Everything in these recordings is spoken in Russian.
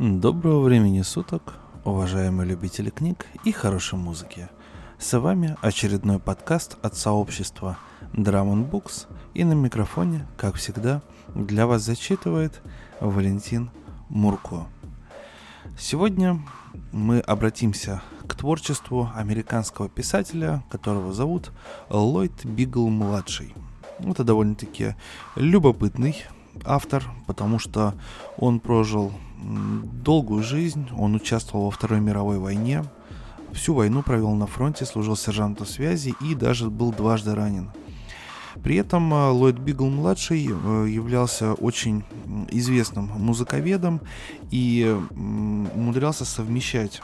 Доброго времени суток, уважаемые любители книг и хорошей музыки. С вами очередной подкаст от сообщества Drum Books и на микрофоне, как всегда, для вас зачитывает Валентин Мурко. Сегодня мы обратимся к творчеству американского писателя, которого зовут Ллойд Бигл-младший. Это довольно-таки любопытный автор, потому что он прожил долгую жизнь, он участвовал во Второй мировой войне, всю войну провел на фронте, служил сержантом связи и даже был дважды ранен. При этом э, Ллойд Бигл-младший э, являлся очень известным музыковедом и умудрялся совмещать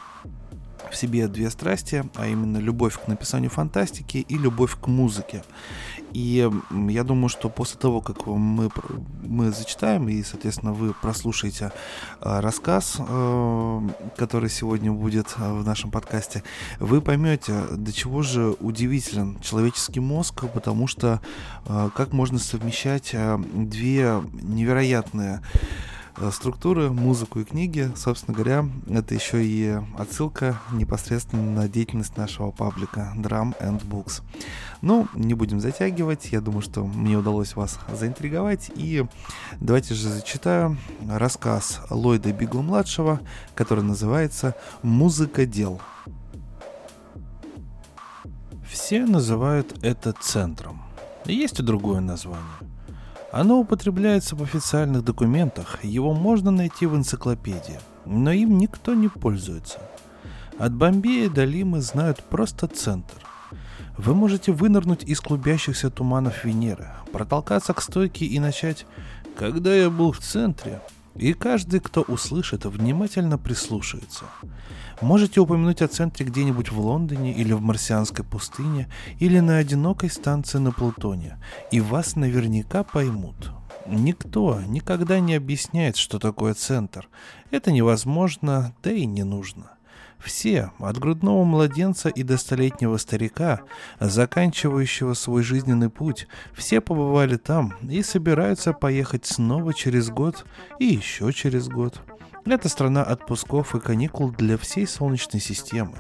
в себе две страсти, а именно любовь к написанию фантастики и любовь к музыке. И я думаю, что после того, как мы, мы зачитаем, и, соответственно, вы прослушаете э, рассказ, э, который сегодня будет э, в нашем подкасте, вы поймете, до чего же удивителен человеческий мозг, потому что как можно совмещать две невероятные структуры, музыку и книги. Собственно говоря, это еще и отсылка непосредственно на деятельность нашего паблика Drum and Books. Ну, не будем затягивать. Я думаю, что мне удалось вас заинтриговать. И давайте же зачитаю рассказ Ллойда Бигла-младшего, который называется «Музыка дел». Все называют это центром. Есть и другое название – оно употребляется в официальных документах, его можно найти в энциклопедии, но им никто не пользуется. От Бомбея до Лимы знают просто центр. Вы можете вынырнуть из клубящихся туманов Венеры, протолкаться к стойке и начать «Когда я был в центре», и каждый, кто услышит, внимательно прислушается. Можете упомянуть о центре где-нибудь в Лондоне или в марсианской пустыне, или на одинокой станции на Плутоне, и вас наверняка поймут. Никто никогда не объясняет, что такое центр. Это невозможно, да и не нужно. Все, от грудного младенца и до столетнего старика, заканчивающего свой жизненный путь, все побывали там и собираются поехать снова через год и еще через год. Это страна отпусков и каникул для всей Солнечной системы.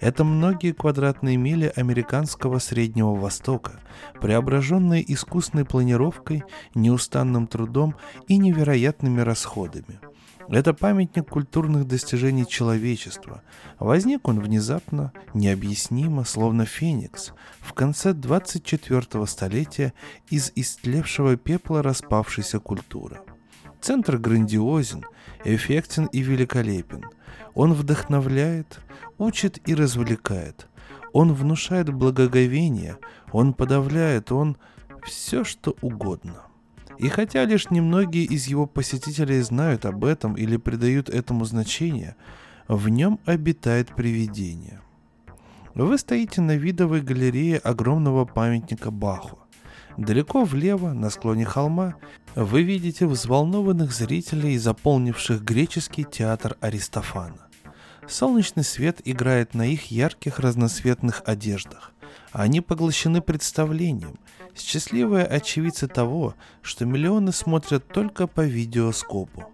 Это многие квадратные мили американского Среднего Востока, преображенные искусной планировкой, неустанным трудом и невероятными расходами. Это памятник культурных достижений человечества. Возник он внезапно, необъяснимо, словно феникс, в конце 24-го столетия из истлевшего пепла распавшейся культуры. Центр грандиозен, эффектен и великолепен. Он вдохновляет, учит и развлекает. Он внушает благоговение, он подавляет, он все что угодно. И хотя лишь немногие из его посетителей знают об этом или придают этому значение, в нем обитает привидение. Вы стоите на видовой галерее огромного памятника Баху. Далеко влево, на склоне холма, вы видите взволнованных зрителей, заполнивших греческий театр Аристофана. Солнечный свет играет на их ярких разноцветных одеждах. Они поглощены представлением, счастливые очевидцы того, что миллионы смотрят только по видеоскопу.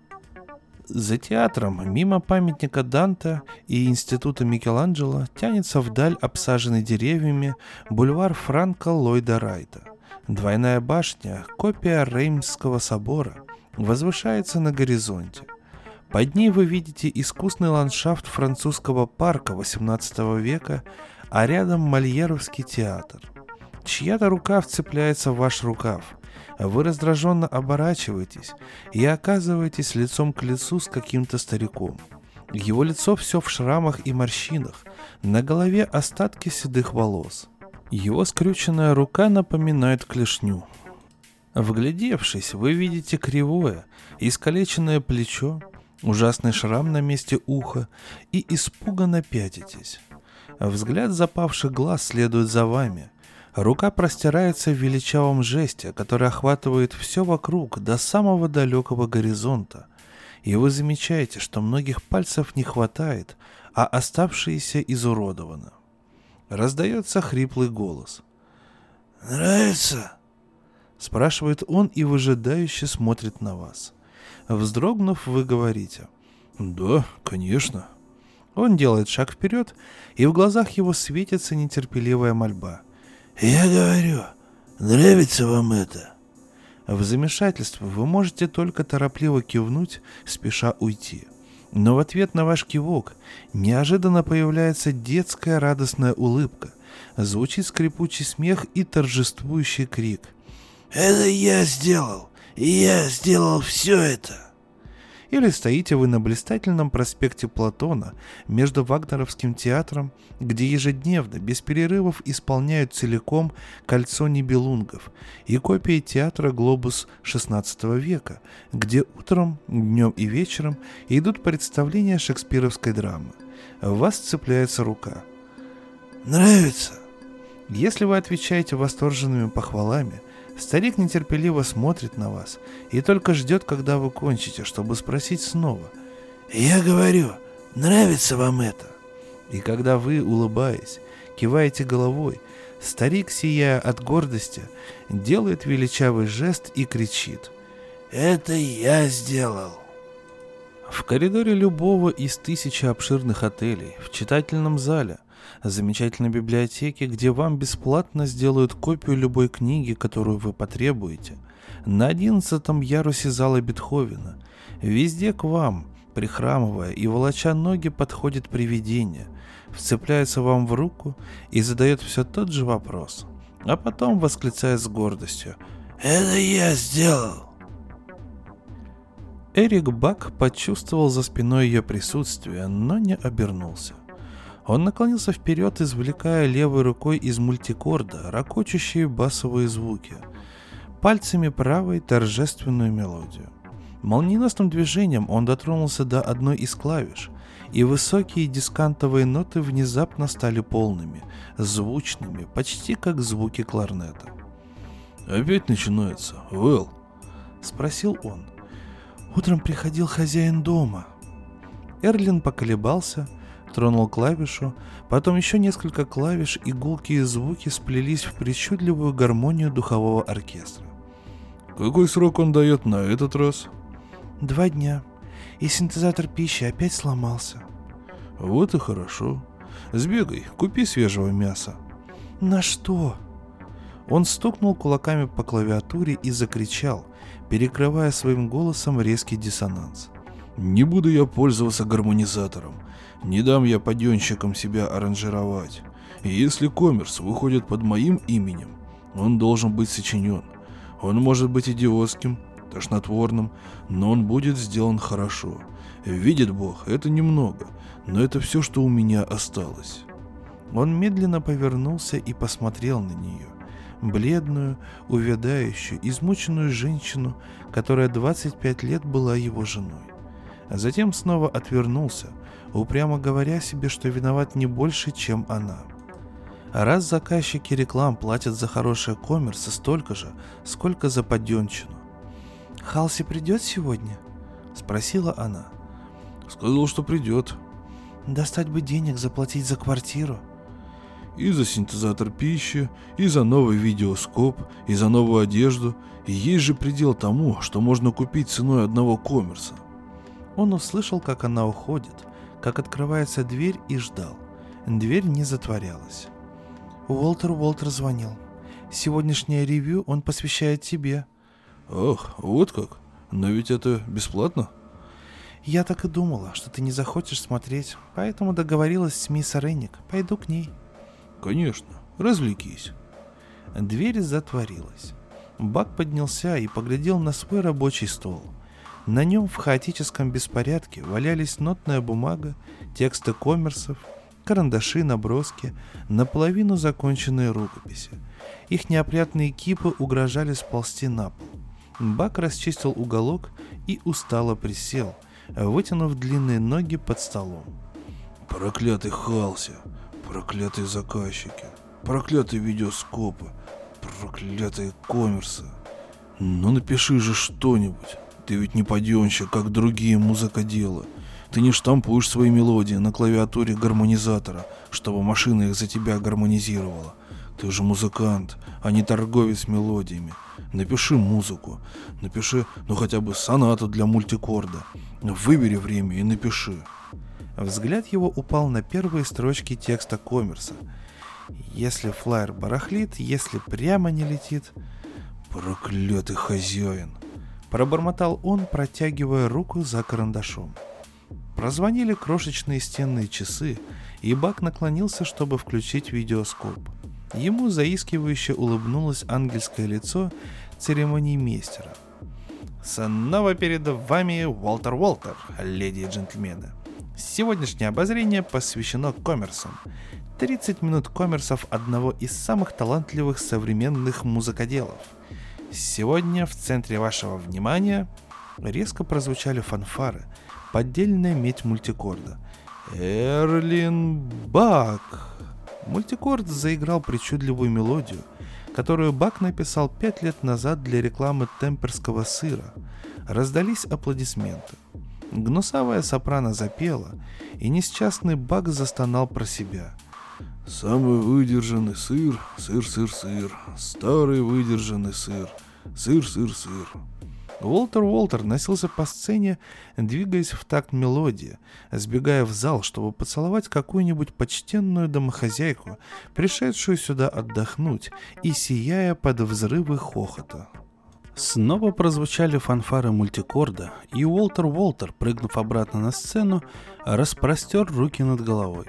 За театром, мимо памятника Данте и института Микеланджело, тянется вдаль обсаженный деревьями бульвар Франка Ллойда Райта – Двойная башня, копия Реймского собора, возвышается на горизонте. Под ней вы видите искусный ландшафт французского парка XVIII века, а рядом Мольеровский театр. Чья-то рука вцепляется в ваш рукав. Вы раздраженно оборачиваетесь и оказываетесь лицом к лицу с каким-то стариком. Его лицо все в шрамах и морщинах, на голове остатки седых волос – его скрюченная рука напоминает клешню. Вглядевшись, вы видите кривое, искалеченное плечо, ужасный шрам на месте уха и испуганно пятитесь. Взгляд запавших глаз следует за вами. Рука простирается в величавом жесте, который охватывает все вокруг до самого далекого горизонта. И вы замечаете, что многих пальцев не хватает, а оставшиеся изуродованы. Раздается хриплый голос. «Нравится?» Спрашивает он и выжидающе смотрит на вас. Вздрогнув, вы говорите. Да, конечно. Он делает шаг вперед, и в глазах его светится нетерпеливая мольба. Я говорю, нравится вам это? В замешательство вы можете только торопливо кивнуть, спеша уйти. Но в ответ на ваш кивок неожиданно появляется детская радостная улыбка, звучит скрипучий смех и торжествующий крик. «Это я сделал! Я сделал все это!» Или стоите вы на блистательном проспекте Платона между Вагнеровским театром, где ежедневно, без перерывов исполняют целиком кольцо небелунгов, и копией театра «Глобус» XVI века, где утром, днем и вечером идут представления шекспировской драмы. В вас цепляется рука. «Нравится?» Если вы отвечаете восторженными похвалами – Старик нетерпеливо смотрит на вас и только ждет, когда вы кончите, чтобы спросить снова. «Я говорю, нравится вам это?» И когда вы, улыбаясь, киваете головой, старик, сияя от гордости, делает величавый жест и кричит. «Это я сделал!» В коридоре любого из тысячи обширных отелей, в читательном зале, замечательной библиотеке, где вам бесплатно сделают копию любой книги, которую вы потребуете. На одиннадцатом ярусе зала Бетховена. Везде к вам, прихрамывая и волоча ноги, подходит привидение, вцепляется вам в руку и задает все тот же вопрос, а потом восклицает с гордостью «Это я сделал!» Эрик Бак почувствовал за спиной ее присутствие, но не обернулся. Он наклонился вперед, извлекая левой рукой из мультикорда ракочущие басовые звуки, пальцами правой торжественную мелодию. Молниеносным движением он дотронулся до одной из клавиш, и высокие дискантовые ноты внезапно стали полными, звучными, почти как звуки кларнета. «Опять начинается, Вэл?» — спросил он. «Утром приходил хозяин дома». Эрлин поколебался — тронул клавишу, потом еще несколько клавиш и гулкие звуки сплелись в причудливую гармонию духового оркестра. «Какой срок он дает на этот раз?» «Два дня. И синтезатор пищи опять сломался». «Вот и хорошо. Сбегай, купи свежего мяса». «На что?» Он стукнул кулаками по клавиатуре и закричал, перекрывая своим голосом резкий диссонанс. «Не буду я пользоваться гармонизатором. Не дам я паденщикам себя аранжировать. И если коммерс выходит под моим именем, он должен быть сочинен. Он может быть идиотским, тошнотворным, но он будет сделан хорошо. Видит Бог, это немного, но это все, что у меня осталось. Он медленно повернулся и посмотрел на нее. Бледную, увядающую, измученную женщину, которая 25 лет была его женой. А затем снова отвернулся – упрямо говоря себе, что виноват не больше, чем она. А раз заказчики реклам платят за хорошее коммерс столько же, сколько за подденщину. «Халси придет сегодня?» – спросила она. «Сказал, что придет». «Достать бы денег заплатить за квартиру?» И за синтезатор пищи, и за новый видеоскоп, и за новую одежду. И есть же предел тому, что можно купить ценой одного коммерса. Он услышал, как она уходит, как открывается дверь и ждал. Дверь не затворялась. Уолтер Уолтер звонил. Сегодняшнее ревью он посвящает тебе. Ох, вот как? Но ведь это бесплатно? Я так и думала, что ты не захочешь смотреть, поэтому договорилась с мисс Ренник. Пойду к ней. Конечно, развлекись. Дверь затворилась. Бак поднялся и поглядел на свой рабочий стол – на нем в хаотическом беспорядке валялись нотная бумага, тексты коммерсов, карандаши, наброски, наполовину законченные рукописи. Их неопрятные кипы угрожали сползти на пол. Бак расчистил уголок и устало присел, вытянув длинные ноги под столом. Проклятый Халси, проклятые заказчики, проклятые видеоскопы, проклятые коммерсы. Ну напиши же что-нибудь. Ты ведь не паденщик, как другие музыкоделы. Ты не штампуешь свои мелодии на клавиатуре гармонизатора, чтобы машина их за тебя гармонизировала. Ты же музыкант, а не торговец мелодиями. Напиши музыку. Напиши, ну хотя бы сонату для мультикорда. Выбери время и напиши. Взгляд его упал на первые строчки текста коммерса. Если флайер барахлит, если прямо не летит... Проклятый хозяин. Пробормотал он, протягивая руку за карандашом. Прозвонили крошечные стенные часы, и Бак наклонился, чтобы включить видеоскоп. Ему заискивающе улыбнулось ангельское лицо церемонии мейстера. Снова перед вами Уолтер Уолтер, леди и джентльмены. Сегодняшнее обозрение посвящено коммерсам. 30 минут коммерсов одного из самых талантливых современных музыкоделов. Сегодня в центре вашего внимания резко прозвучали фанфары, поддельная медь мультикорда. Эрлин Бак. Мультикорд заиграл причудливую мелодию, которую Бак написал пять лет назад для рекламы темперского сыра. Раздались аплодисменты. Гнусавая сопрано запела, и несчастный Бак застонал про себя. «Самый выдержанный сыр, сыр-сыр-сыр, старый выдержанный сыр, сыр-сыр-сыр». Уолтер Уолтер носился по сцене, двигаясь в такт мелодии, сбегая в зал, чтобы поцеловать какую-нибудь почтенную домохозяйку, пришедшую сюда отдохнуть, и сияя под взрывы хохота. Снова прозвучали фанфары мультикорда, и Уолтер Уолтер, прыгнув обратно на сцену, распростер руки над головой.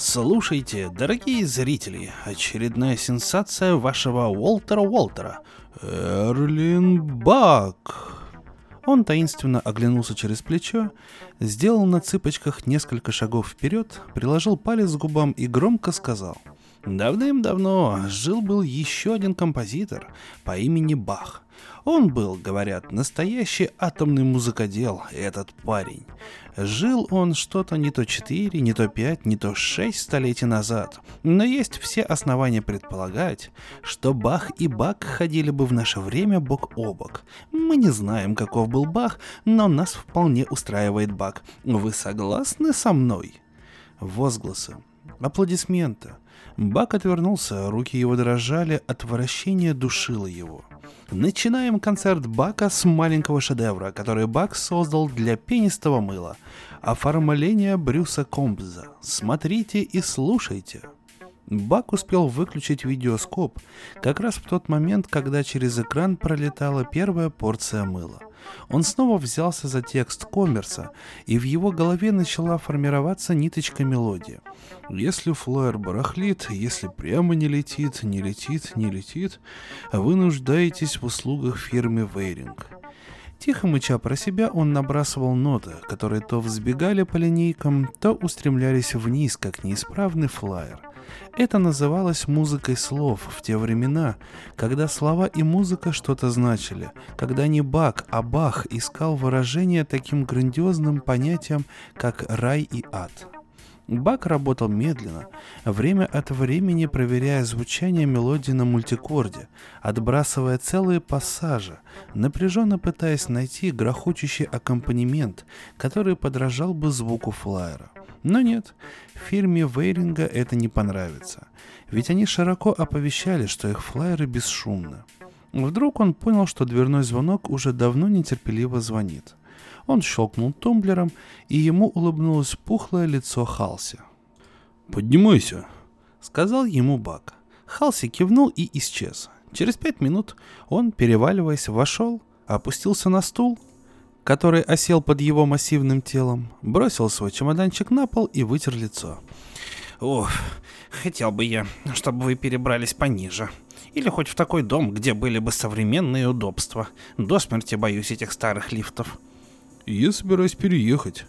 Слушайте, дорогие зрители, очередная сенсация вашего Уолтера Уолтера. Эрлин Бак. Он таинственно оглянулся через плечо, сделал на цыпочках несколько шагов вперед, приложил палец к губам и громко сказал. Давным-давно жил-был еще один композитор по имени Бах – он был, говорят, настоящий атомный музыкодел, этот парень. Жил он что-то не то четыре, не то пять, не то шесть столетий назад. Но есть все основания предполагать, что Бах и Бак ходили бы в наше время бок о бок. Мы не знаем, каков был Бах, но нас вполне устраивает Бак. Вы согласны со мной? Возгласы. Аплодисменты. Бак отвернулся, руки его дрожали, отвращение душило его. Начинаем концерт Бака с маленького шедевра, который Бак создал для пенистого мыла. Оформление Брюса Комбза. Смотрите и слушайте. Бак успел выключить видеоскоп как раз в тот момент, когда через экран пролетала первая порция мыла. Он снова взялся за текст коммерса, и в его голове начала формироваться ниточка мелодии. Если флайер барахлит, если прямо не летит, не летит, не летит, вы нуждаетесь в услугах фирмы Вейринг. Тихо мыча про себя, он набрасывал ноты, которые то взбегали по линейкам, то устремлялись вниз, как неисправный флайер. Это называлось музыкой слов в те времена, когда слова и музыка что-то значили, когда не Бак, а Бах искал выражение таким грандиозным понятием, как рай и ад. Бак работал медленно, время от времени проверяя звучание мелодии на мультикорде, отбрасывая целые пассажи, напряженно пытаясь найти грохочущий аккомпанемент, который подражал бы звуку флайера. Но нет, фирме Вейринга это не понравится, ведь они широко оповещали, что их флайеры бесшумны. Вдруг он понял, что дверной звонок уже давно нетерпеливо звонит. Он щелкнул тумблером, и ему улыбнулось пухлое лицо Халси. «Поднимайся», — сказал ему Бак. Халси кивнул и исчез. Через пять минут он, переваливаясь, вошел, опустился на стул который осел под его массивным телом, бросил свой чемоданчик на пол и вытер лицо. «Ух, хотел бы я, чтобы вы перебрались пониже. Или хоть в такой дом, где были бы современные удобства. До смерти боюсь этих старых лифтов». «Я собираюсь переехать».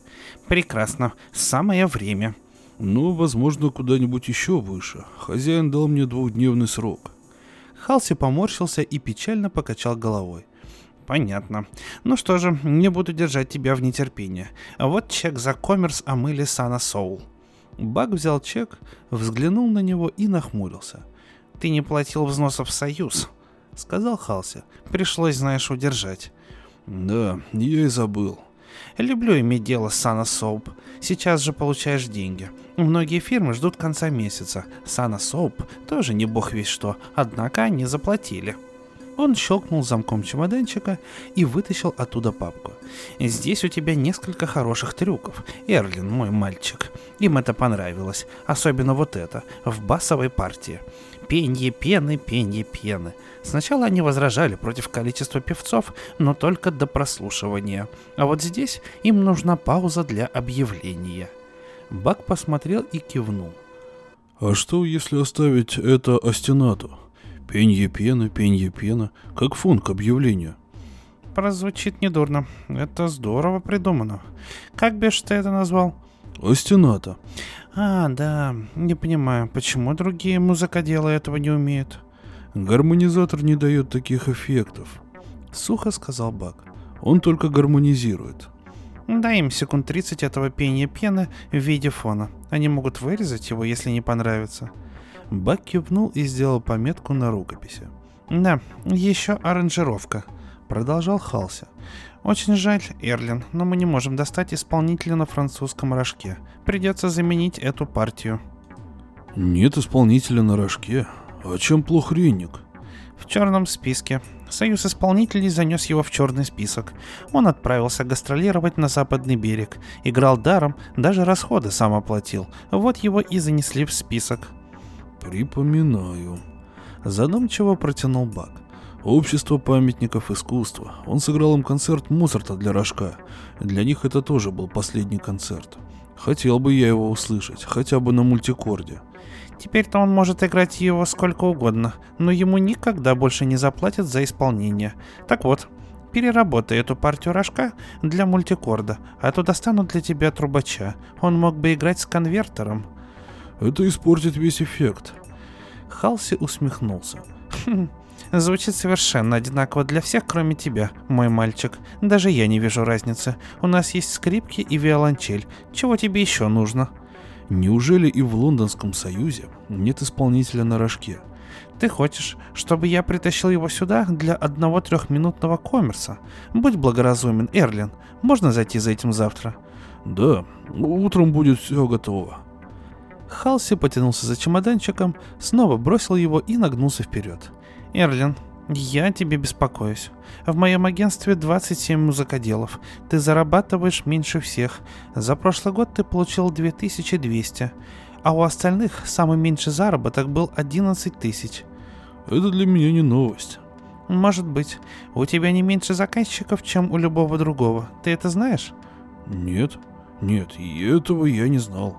«Прекрасно. Самое время». «Ну, возможно, куда-нибудь еще выше. Хозяин дал мне двухдневный срок». Халси поморщился и печально покачал головой. Понятно. Ну что же, не буду держать тебя в нетерпении. Вот чек за коммерс о мыле Сана Соул. Баг взял чек, взглянул на него и нахмурился. «Ты не платил взносов в Союз», — сказал Халси. «Пришлось, знаешь, удержать». «Да, я и забыл». Люблю иметь дело с Сана Соуп. Сейчас же получаешь деньги. Многие фирмы ждут конца месяца. Сана Соуп тоже не бог весь что, однако они заплатили. Он щелкнул замком чемоданчика и вытащил оттуда папку. «Здесь у тебя несколько хороших трюков, Эрлин, мой мальчик. Им это понравилось, особенно вот это, в басовой партии. Пенье пены, пенье пены. Сначала они возражали против количества певцов, но только до прослушивания. А вот здесь им нужна пауза для объявления». Бак посмотрел и кивнул. «А что, если оставить это остенату?» Пенье пена, пенье пена, как фон к объявлению. Прозвучит недурно. Это здорово придумано. Как бишь ты это назвал? Остената. А, да, не понимаю, почему другие музыкоделы этого не умеют. Гармонизатор не дает таких эффектов. Сухо сказал Бак. Он только гармонизирует. Дай им секунд 30 этого пения пены в виде фона. Они могут вырезать его, если не понравится. Бак кивнул и сделал пометку на рукописи. «Да, еще аранжировка», — продолжал Халси. «Очень жаль, Эрлин, но мы не можем достать исполнителя на французском рожке. Придется заменить эту партию». «Нет исполнителя на рожке? О чем плох Ренник?» «В черном списке. Союз исполнителей занес его в черный список. Он отправился гастролировать на западный берег. Играл даром, даже расходы сам оплатил. Вот его и занесли в список». «Припоминаю». Задумчиво протянул Бак. Общество памятников искусства. Он сыграл им концерт Моцарта для рожка. Для них это тоже был последний концерт. Хотел бы я его услышать, хотя бы на мультикорде. Теперь-то он может играть его сколько угодно, но ему никогда больше не заплатят за исполнение. Так вот, переработай эту партию рожка для мультикорда, а то достану для тебя трубача. Он мог бы играть с конвертером. Это испортит весь эффект. Халси усмехнулся. «Хм, звучит совершенно одинаково для всех, кроме тебя, мой мальчик. Даже я не вижу разницы. У нас есть скрипки и виолончель. Чего тебе еще нужно? Неужели и в Лондонском союзе нет исполнителя на рожке? Ты хочешь, чтобы я притащил его сюда для одного трехминутного коммерса? Будь благоразумен, Эрлин. Можно зайти за этим завтра? Да, утром будет все готово. Халси потянулся за чемоданчиком, снова бросил его и нагнулся вперед. «Эрлин, я тебе беспокоюсь. В моем агентстве 27 музыкоделов. Ты зарабатываешь меньше всех. За прошлый год ты получил 2200. А у остальных самый меньший заработок был 11 тысяч. Это для меня не новость. Может быть. У тебя не меньше заказчиков, чем у любого другого. Ты это знаешь? Нет. Нет, и этого я не знал.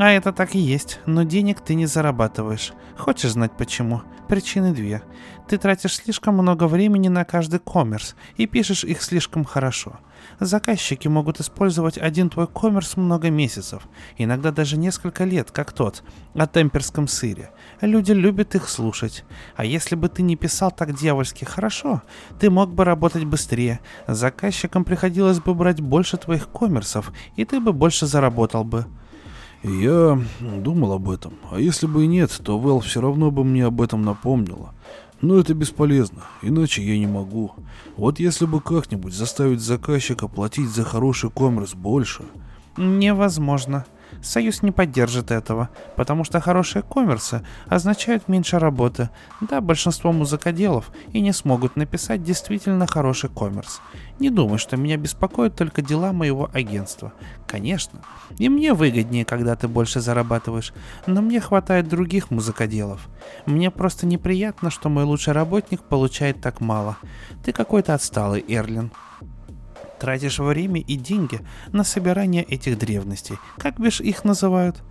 А это так и есть, но денег ты не зарабатываешь. Хочешь знать почему? Причины две. Ты тратишь слишком много времени на каждый коммерс и пишешь их слишком хорошо. Заказчики могут использовать один твой коммерс много месяцев, иногда даже несколько лет, как тот, о темперском сыре. Люди любят их слушать. А если бы ты не писал так дьявольски хорошо, ты мог бы работать быстрее. Заказчикам приходилось бы брать больше твоих коммерсов, и ты бы больше заработал бы. Я думал об этом. А если бы и нет, то Вэл все равно бы мне об этом напомнила. Но это бесполезно, иначе я не могу. Вот если бы как-нибудь заставить заказчика платить за хороший коммерс больше... Невозможно. Союз не поддержит этого, потому что хорошие коммерсы означают меньше работы. Да, большинство музыкоделов и не смогут написать действительно хороший коммерс. Не думай, что меня беспокоят только дела моего агентства. Конечно, и мне выгоднее, когда ты больше зарабатываешь, но мне хватает других музыкоделов. Мне просто неприятно, что мой лучший работник получает так мало. Ты какой-то отсталый, Эрлин. Тратишь время и деньги на собирание этих древностей. Как бишь их называют?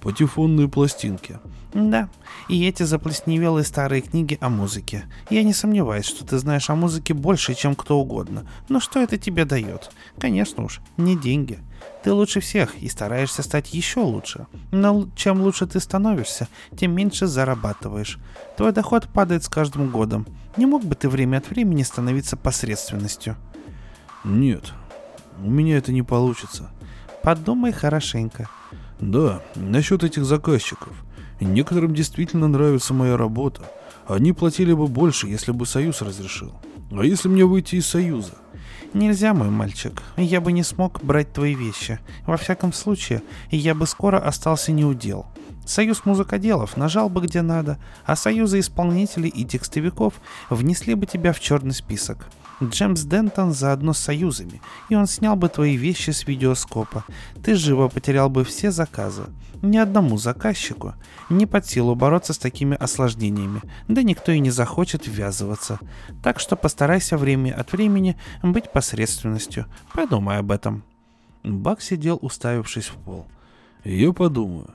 Патефонные пластинки. Да, и эти заплесневелые старые книги о музыке. Я не сомневаюсь, что ты знаешь о музыке больше, чем кто угодно. Но что это тебе дает? Конечно уж, не деньги. Ты лучше всех и стараешься стать еще лучше. Но чем лучше ты становишься, тем меньше зарабатываешь. Твой доход падает с каждым годом. Не мог бы ты время от времени становиться посредственностью? Нет, у меня это не получится. Подумай хорошенько. Да, насчет этих заказчиков. Некоторым действительно нравится моя работа. Они платили бы больше, если бы Союз разрешил. А если мне выйти из Союза? Нельзя, мой мальчик. Я бы не смог брать твои вещи. Во всяком случае, я бы скоро остался неудел. Союз музыкоделов нажал бы где надо, а союзы исполнителей и текстовиков внесли бы тебя в черный список. Джемс Дентон заодно с союзами, и он снял бы твои вещи с видеоскопа. Ты живо потерял бы все заказы. Ни одному заказчику не под силу бороться с такими осложнениями, да никто и не захочет ввязываться. Так что постарайся время от времени быть посредственностью. Подумай об этом. Бак сидел, уставившись в пол. «Я подумаю»,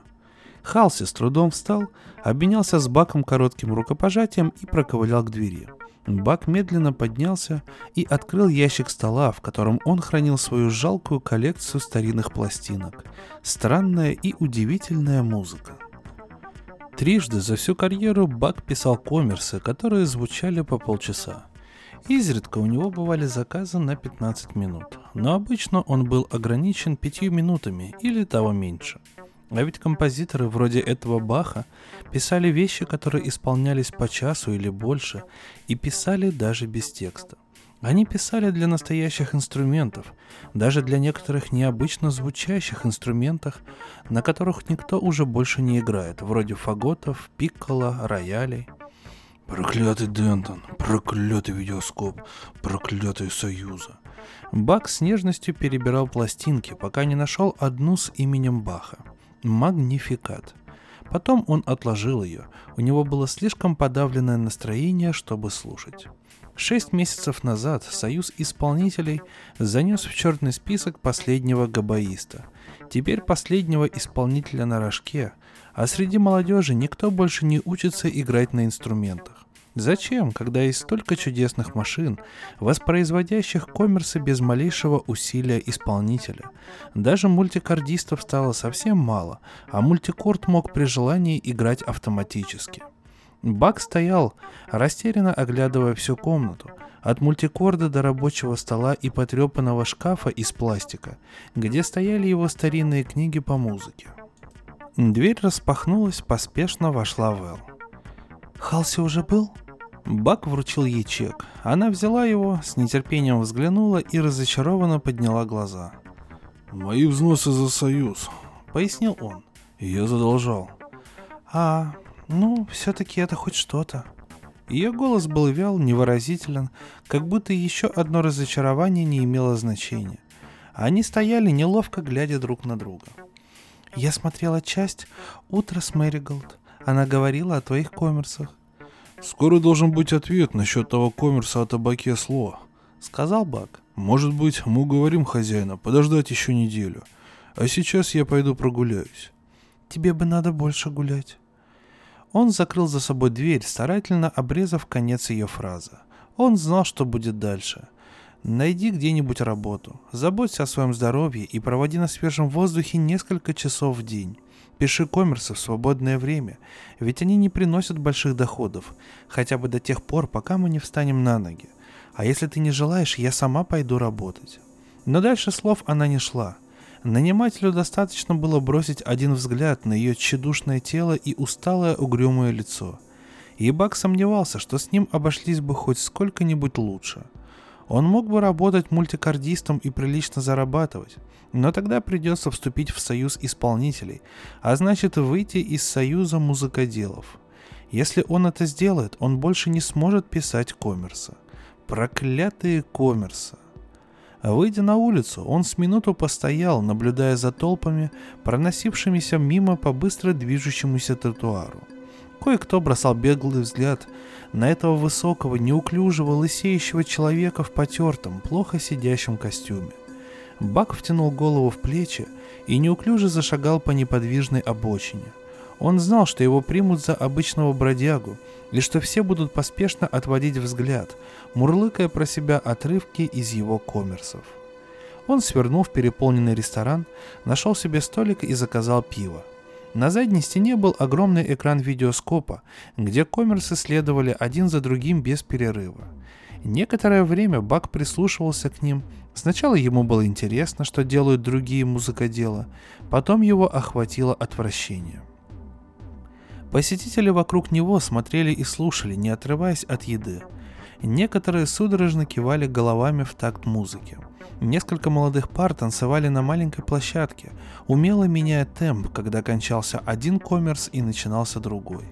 Халси с трудом встал, обменялся с Баком коротким рукопожатием и проковылял к двери. Бак медленно поднялся и открыл ящик стола, в котором он хранил свою жалкую коллекцию старинных пластинок. Странная и удивительная музыка. Трижды за всю карьеру Бак писал коммерсы, которые звучали по полчаса. Изредка у него бывали заказы на 15 минут, но обычно он был ограничен пятью минутами или того меньше – а ведь композиторы вроде этого Баха писали вещи, которые исполнялись по часу или больше, и писали даже без текста. Они писали для настоящих инструментов, даже для некоторых необычно звучащих инструментов, на которых никто уже больше не играет, вроде фаготов, пиккола, роялей. Проклятый Дентон, проклятый видеоскоп, проклятый Союза. Бак с нежностью перебирал пластинки, пока не нашел одну с именем Баха. Магнификат. Потом он отложил ее. У него было слишком подавленное настроение, чтобы слушать. Шесть месяцев назад Союз исполнителей занес в черный список последнего габаиста. Теперь последнего исполнителя на рожке, а среди молодежи никто больше не учится играть на инструментах. Зачем, когда есть столько чудесных машин, воспроизводящих коммерсы без малейшего усилия исполнителя? Даже мультикардистов стало совсем мало, а мультикорд мог при желании играть автоматически. Бак стоял, растерянно оглядывая всю комнату, от мультикорда до рабочего стола и потрепанного шкафа из пластика, где стояли его старинные книги по музыке. Дверь распахнулась, поспешно вошла Вэл. «Халси уже был?» Бак вручил ей чек. Она взяла его, с нетерпением взглянула и разочарованно подняла глаза. «Мои взносы за союз», — пояснил он. «Я задолжал». «А, ну, все-таки это хоть что-то». Ее голос был вял, невыразителен, как будто еще одно разочарование не имело значения. Они стояли, неловко глядя друг на друга. «Я смотрела часть «Утро с Мэриголд». Она говорила о твоих коммерсах. «Скоро должен быть ответ насчет того коммерса о табаке Сло», — сказал Бак. «Может быть, мы уговорим хозяина подождать еще неделю. А сейчас я пойду прогуляюсь». «Тебе бы надо больше гулять». Он закрыл за собой дверь, старательно обрезав конец ее фразы. Он знал, что будет дальше. Найди где-нибудь работу, заботься о своем здоровье и проводи на свежем воздухе несколько часов в день. Пиши коммерсы в свободное время, ведь они не приносят больших доходов, хотя бы до тех пор, пока мы не встанем на ноги. А если ты не желаешь, я сама пойду работать. Но дальше слов она не шла. Нанимателю достаточно было бросить один взгляд на ее тщедушное тело и усталое угрюмое лицо. И Бак сомневался, что с ним обошлись бы хоть сколько-нибудь лучше. Он мог бы работать мультикардистом и прилично зарабатывать, но тогда придется вступить в союз исполнителей, а значит выйти из союза музыкоделов. Если он это сделает, он больше не сможет писать коммерса. Проклятые коммерсы. Выйдя на улицу, он с минуту постоял, наблюдая за толпами, проносившимися мимо по быстро движущемуся тротуару. Кое-кто бросал беглый взгляд на этого высокого, неуклюжего, лысеющего человека в потертом, плохо сидящем костюме. Бак втянул голову в плечи и неуклюже зашагал по неподвижной обочине. Он знал, что его примут за обычного бродягу, и что все будут поспешно отводить взгляд, мурлыкая про себя отрывки из его коммерсов. Он свернул в переполненный ресторан, нашел себе столик и заказал пиво. На задней стене был огромный экран видеоскопа, где коммерсы следовали один за другим без перерыва. Некоторое время Бак прислушивался к ним. Сначала ему было интересно, что делают другие музыкоделы, потом его охватило отвращение. Посетители вокруг него смотрели и слушали, не отрываясь от еды. Некоторые судорожно кивали головами в такт музыки. Несколько молодых пар танцевали на маленькой площадке, умело меняя темп, когда кончался один коммерс и начинался другой.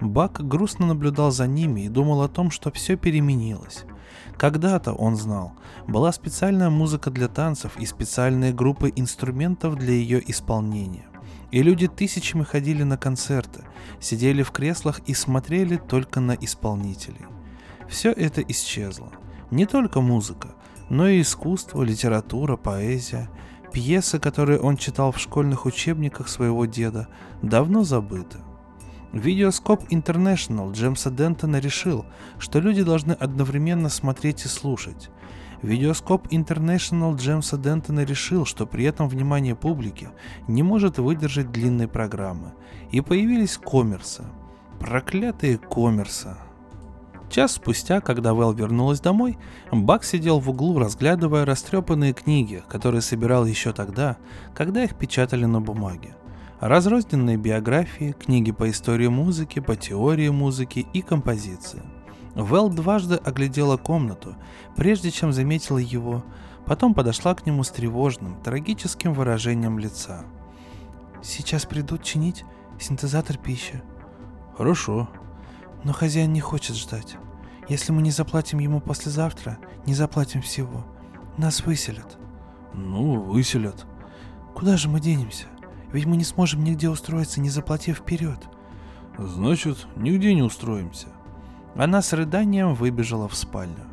Бак грустно наблюдал за ними и думал о том, что все переменилось. Когда-то, он знал, была специальная музыка для танцев и специальные группы инструментов для ее исполнения. И люди тысячами ходили на концерты, сидели в креслах и смотрели только на исполнителей. Все это исчезло. Не только музыка, но и искусство, литература, поэзия, пьесы, которые он читал в школьных учебниках своего деда, давно забыты. Видеоскоп International Джемса Дентона решил, что люди должны одновременно смотреть и слушать. Видеоскоп International Джемса Дентона решил, что при этом внимание публики не может выдержать длинной программы. И появились коммерсы. Проклятые коммерсы. Час спустя, когда Вэл вернулась домой, Бак сидел в углу, разглядывая растрепанные книги, которые собирал еще тогда, когда их печатали на бумаге. Разрозненные биографии, книги по истории музыки, по теории музыки и композиции. Вэл дважды оглядела комнату, прежде чем заметила его, потом подошла к нему с тревожным, трагическим выражением лица. «Сейчас придут чинить синтезатор пищи». «Хорошо», но хозяин не хочет ждать. Если мы не заплатим ему послезавтра, не заплатим всего. Нас выселят. Ну, выселят. Куда же мы денемся? Ведь мы не сможем нигде устроиться, не заплатив вперед. Значит, нигде не устроимся. Она с рыданием выбежала в спальню.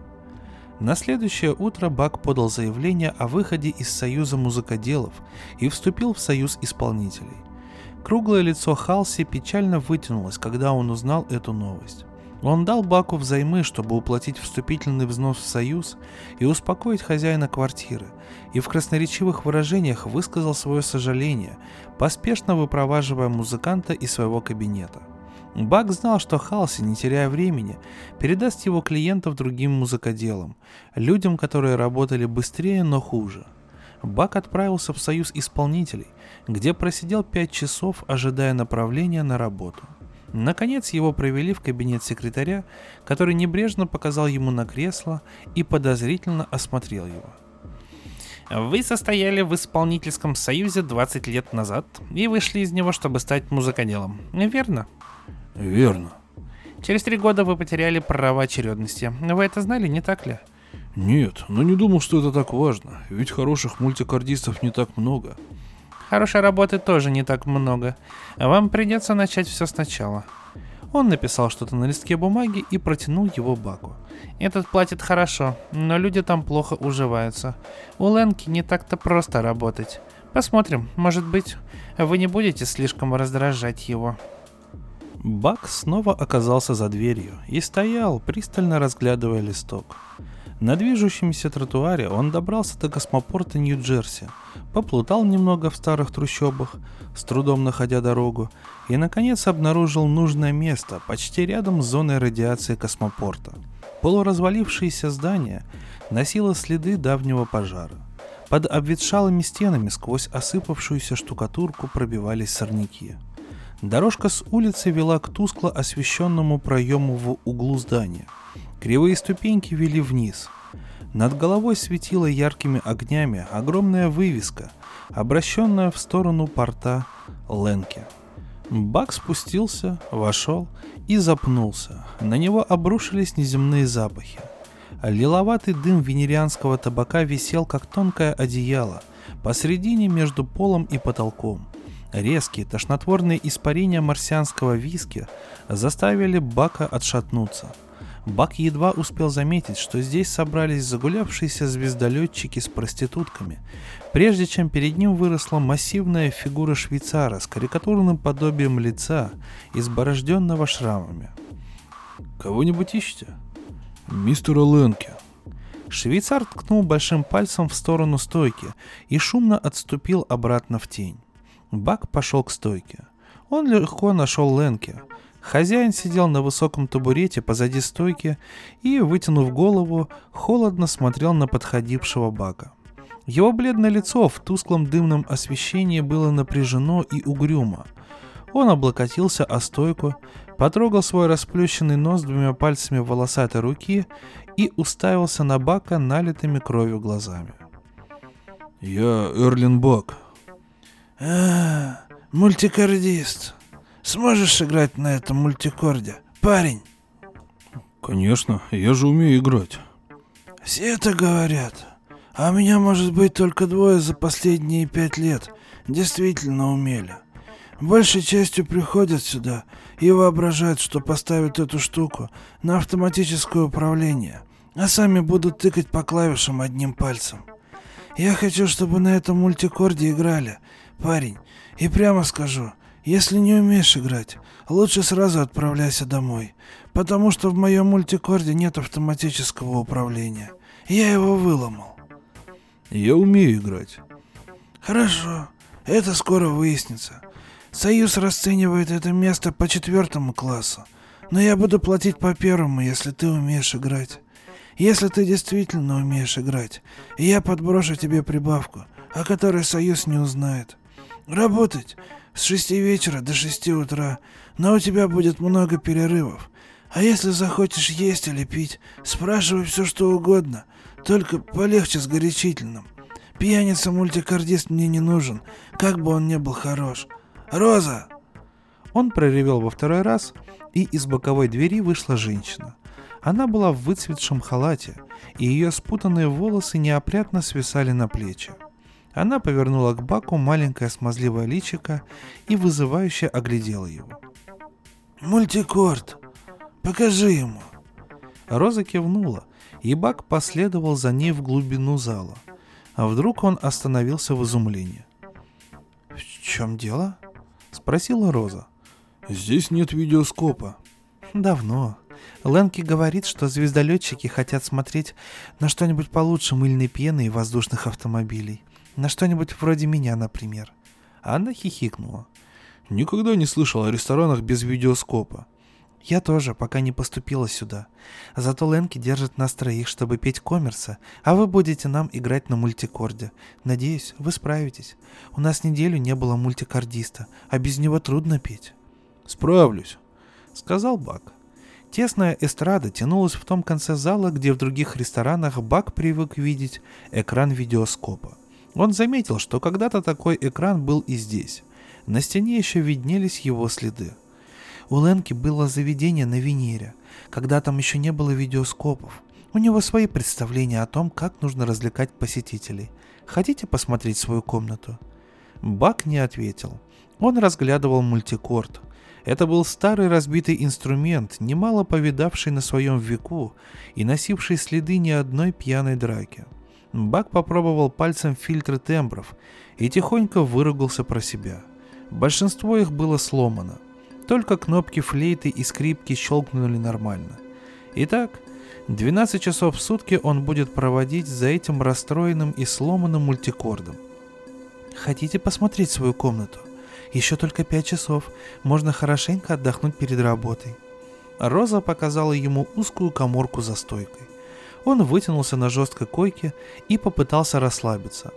На следующее утро Бак подал заявление о выходе из Союза музыкоделов и вступил в Союз исполнителей – Круглое лицо Халси печально вытянулось, когда он узнал эту новость. Он дал Баку взаймы, чтобы уплатить вступительный взнос в союз и успокоить хозяина квартиры, и в красноречивых выражениях высказал свое сожаление, поспешно выпроваживая музыканта из своего кабинета. Бак знал, что Халси, не теряя времени, передаст его клиентов другим музыкоделам, людям, которые работали быстрее, но хуже. Бак отправился в союз исполнителей, где просидел пять часов, ожидая направления на работу. Наконец его провели в кабинет секретаря, который небрежно показал ему на кресло и подозрительно осмотрел его. Вы состояли в исполнительском союзе 20 лет назад и вышли из него, чтобы стать музыкоделом, верно? Верно. Через три года вы потеряли права очередности. Вы это знали, не так ли? Нет, но не думал, что это так важно, ведь хороших мультикардистов не так много. Хорошей работы тоже не так много. Вам придется начать все сначала. Он написал что-то на листке бумаги и протянул его Баку. Этот платит хорошо, но люди там плохо уживаются. У Ленки не так-то просто работать. Посмотрим, может быть, вы не будете слишком раздражать его. Бак снова оказался за дверью и стоял, пристально разглядывая листок. На движущемся тротуаре он добрался до космопорта Нью-Джерси, поплутал немного в старых трущобах, с трудом находя дорогу, и, наконец, обнаружил нужное место почти рядом с зоной радиации космопорта. Полуразвалившееся здание носило следы давнего пожара. Под обветшалыми стенами сквозь осыпавшуюся штукатурку пробивались сорняки. Дорожка с улицы вела к тускло освещенному проему в углу здания – Кривые ступеньки вели вниз. Над головой светила яркими огнями огромная вывеска, обращенная в сторону порта Ленки. Бак спустился, вошел и запнулся. На него обрушились неземные запахи. Лиловатый дым венерианского табака висел, как тонкое одеяло, посредине между полом и потолком. Резкие, тошнотворные испарения марсианского виски заставили Бака отшатнуться – Бак едва успел заметить, что здесь собрались загулявшиеся звездолетчики с проститутками, прежде чем перед ним выросла массивная фигура швейцара с карикатурным подобием лица, изборожденного шрамами. «Кого-нибудь ищете?» «Мистера Ленки». Швейцар ткнул большим пальцем в сторону стойки и шумно отступил обратно в тень. Бак пошел к стойке. Он легко нашел Ленки – Хозяин сидел на высоком табурете позади стойки и, вытянув голову, холодно смотрел на подходившего Бака. Его бледное лицо в тусклом дымном освещении было напряжено и угрюмо. Он облокотился о стойку, потрогал свой расплющенный нос двумя пальцами волосатой руки и уставился на Бака налитыми кровью глазами. «Я Эрлин Бак». «А, мультикардист. Сможешь играть на этом мультикорде, парень?» «Конечно, я же умею играть». «Все это говорят. А меня, может быть, только двое за последние пять лет действительно умели. Большей частью приходят сюда и воображают, что поставят эту штуку на автоматическое управление, а сами будут тыкать по клавишам одним пальцем. Я хочу, чтобы на этом мультикорде играли, парень, и прямо скажу, если не умеешь играть, лучше сразу отправляйся домой, потому что в моем мультикорде нет автоматического управления. Я его выломал. Я умею играть. Хорошо, это скоро выяснится. Союз расценивает это место по четвертому классу, но я буду платить по первому, если ты умеешь играть. Если ты действительно умеешь играть, я подброшу тебе прибавку, о которой Союз не узнает. Работать с шести вечера до шести утра, но у тебя будет много перерывов. А если захочешь есть или пить, спрашивай все что угодно, только полегче с горячительным. Пьяница-мультикардист мне не нужен, как бы он ни был хорош. Роза!» Он проревел во второй раз, и из боковой двери вышла женщина. Она была в выцветшем халате, и ее спутанные волосы неопрятно свисали на плечи. Она повернула к Баку маленькое смазливое личико и вызывающе оглядела его. «Мультикорд! Покажи ему!» Роза кивнула, и Бак последовал за ней в глубину зала. А вдруг он остановился в изумлении. «В чем дело?» — спросила Роза. «Здесь нет видеоскопа». «Давно. Ленки говорит, что звездолетчики хотят смотреть на что-нибудь получше мыльной пены и воздушных автомобилей. На что-нибудь вроде меня, например». Анна хихикнула. «Никогда не слышал о ресторанах без видеоскопа. Я тоже, пока не поступила сюда. Зато Ленки держит нас троих, чтобы петь коммерса, а вы будете нам играть на мультикорде. Надеюсь, вы справитесь. У нас неделю не было мультикордиста, а без него трудно петь. Справлюсь, сказал Бак. Тесная эстрада тянулась в том конце зала, где в других ресторанах Бак привык видеть экран видеоскопа. Он заметил, что когда-то такой экран был и здесь. На стене еще виднелись его следы. У Ленки было заведение на Венере, когда там еще не было видеоскопов. У него свои представления о том, как нужно развлекать посетителей. Хотите посмотреть свою комнату? Бак не ответил. Он разглядывал мультикорд. Это был старый разбитый инструмент, немало повидавший на своем веку и носивший следы ни одной пьяной драки. Бак попробовал пальцем фильтры тембров и тихонько выругался про себя. Большинство их было сломано. Только кнопки флейты и скрипки щелкнули нормально. Итак, 12 часов в сутки он будет проводить за этим расстроенным и сломанным мультикордом. Хотите посмотреть свою комнату? Еще только 5 часов. Можно хорошенько отдохнуть перед работой. Роза показала ему узкую коморку за стойкой. Он вытянулся на жесткой койке и попытался расслабиться.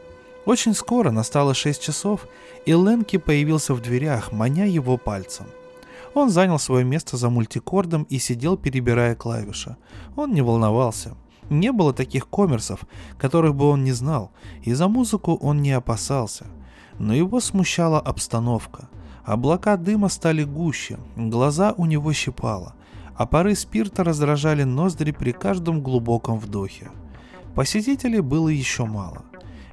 Очень скоро настало 6 часов, и Ленки появился в дверях, маня его пальцем. Он занял свое место за мультикордом и сидел, перебирая клавиши. Он не волновался. Не было таких коммерсов, которых бы он не знал, и за музыку он не опасался. Но его смущала обстановка. Облака дыма стали гуще, глаза у него щипало, а пары спирта раздражали ноздри при каждом глубоком вдохе. Посетителей было еще мало.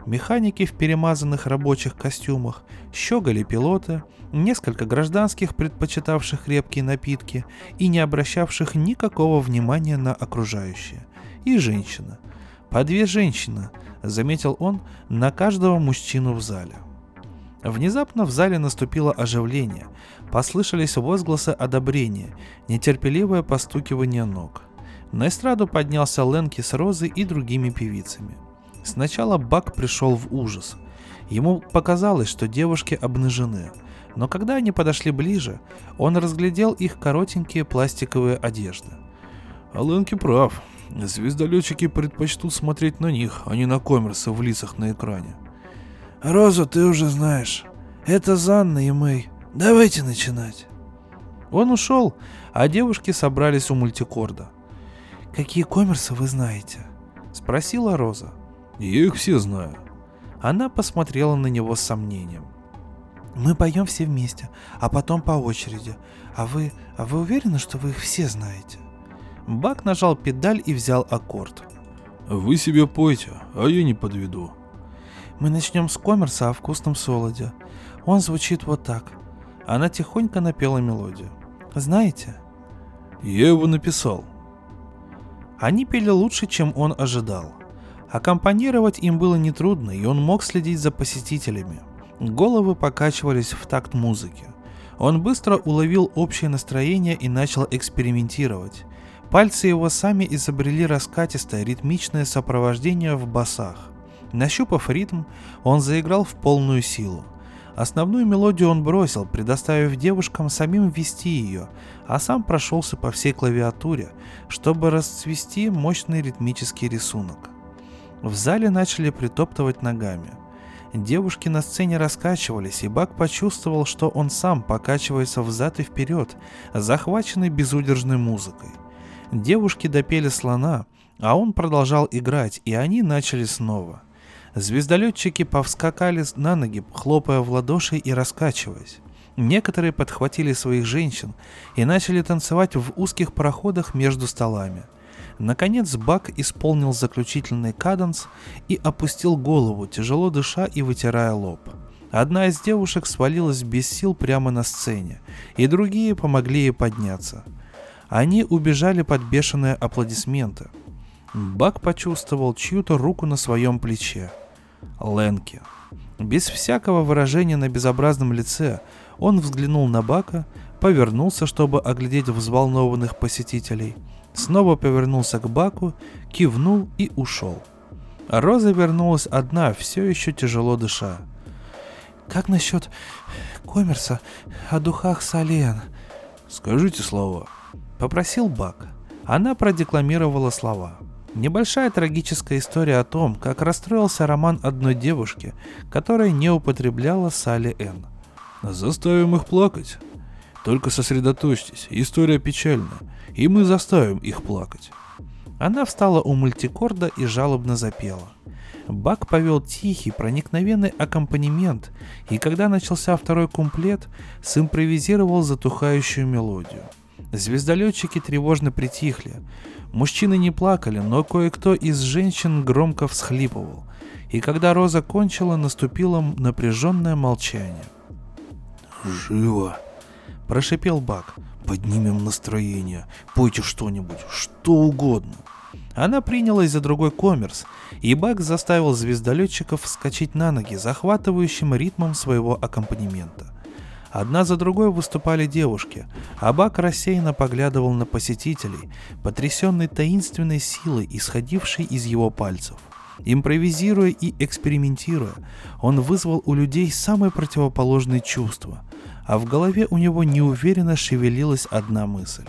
Механики в перемазанных рабочих костюмах, щеголи пилоты, несколько гражданских, предпочитавших крепкие напитки и не обращавших никакого внимания на окружающее, и женщина. По две женщины, заметил он, на каждого мужчину в зале. Внезапно в зале наступило оживление, послышались возгласы одобрения, нетерпеливое постукивание ног. На эстраду поднялся Ленки с Розой и другими певицами. Сначала Бак пришел в ужас. Ему показалось, что девушки обнажены, но когда они подошли ближе, он разглядел их коротенькие пластиковые одежды. Аленки прав. Звездолетчики предпочтут смотреть на них, а не на коммерсы в лицах на экране. «Розу ты уже знаешь. Это Занна и Мэй. Давайте начинать. Он ушел, а девушки собрались у мультикорда. «Какие коммерсы вы знаете?» — спросила Роза. «Я их все знаю». Она посмотрела на него с сомнением. «Мы поем все вместе, а потом по очереди. А вы, а вы уверены, что вы их все знаете?» Бак нажал педаль и взял аккорд. «Вы себе пойте, а я не подведу». «Мы начнем с коммерса о вкусном солоде. Он звучит вот так». Она тихонько напела мелодию. «Знаете?» «Я его написал». Они пели лучше, чем он ожидал. Аккомпанировать им было нетрудно, и он мог следить за посетителями. Головы покачивались в такт музыки. Он быстро уловил общее настроение и начал экспериментировать. Пальцы его сами изобрели раскатистое ритмичное сопровождение в басах. Нащупав ритм, он заиграл в полную силу. Основную мелодию он бросил, предоставив девушкам самим ввести ее, а сам прошелся по всей клавиатуре, чтобы расцвести мощный ритмический рисунок. В зале начали притоптывать ногами. Девушки на сцене раскачивались, и Бак почувствовал, что он сам покачивается взад и вперед, захваченный безудержной музыкой. Девушки допели слона, а он продолжал играть, и они начали снова – Звездолетчики повскакали на ноги, хлопая в ладоши и раскачиваясь. Некоторые подхватили своих женщин и начали танцевать в узких проходах между столами. Наконец Бак исполнил заключительный каданс и опустил голову, тяжело дыша и вытирая лоб. Одна из девушек свалилась без сил прямо на сцене, и другие помогли ей подняться. Они убежали под бешеные аплодисменты. Бак почувствовал чью-то руку на своем плече – Ленки. Без всякого выражения на безобразном лице он взглянул на Бака, повернулся, чтобы оглядеть взволнованных посетителей, снова повернулся к Баку, кивнул и ушел. Роза вернулась одна, все еще тяжело дыша. «Как насчет коммерса о духах Сален?» «Скажите слова», — попросил Бак. Она продекламировала слова — Небольшая трагическая история о том, как расстроился роман одной девушки, которая не употребляла Салли Н. Заставим их плакать. Только сосредоточьтесь, история печальна, и мы заставим их плакать. Она встала у мультикорда и жалобно запела. Бак повел тихий, проникновенный аккомпанемент, и когда начался второй куплет, симпровизировал затухающую мелодию. Звездолетчики тревожно притихли. Мужчины не плакали, но кое-кто из женщин громко всхлипывал. И когда Роза кончила, наступило напряженное молчание. «Живо!» – прошипел Бак. «Поднимем настроение. Пойте что-нибудь, что угодно». Она принялась за другой коммерс, и Бак заставил звездолетчиков вскочить на ноги захватывающим ритмом своего аккомпанемента. Одна за другой выступали девушки, а Бак рассеянно поглядывал на посетителей, потрясенный таинственной силой, исходившей из его пальцев. Импровизируя и экспериментируя, он вызвал у людей самые противоположные чувства, а в голове у него неуверенно шевелилась одна мысль.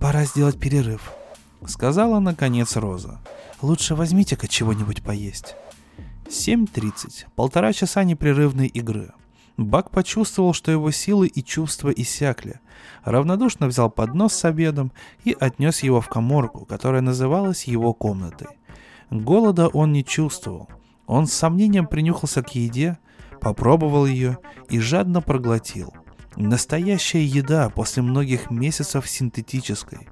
«Пора сделать перерыв», — сказала наконец Роза. «Лучше возьмите-ка чего-нибудь поесть». 7.30. Полтора часа непрерывной игры. Бак почувствовал, что его силы и чувства иссякли. Равнодушно взял поднос с обедом и отнес его в коморку, которая называлась его комнатой. Голода он не чувствовал. Он с сомнением принюхался к еде, попробовал ее и жадно проглотил. Настоящая еда после многих месяцев синтетической.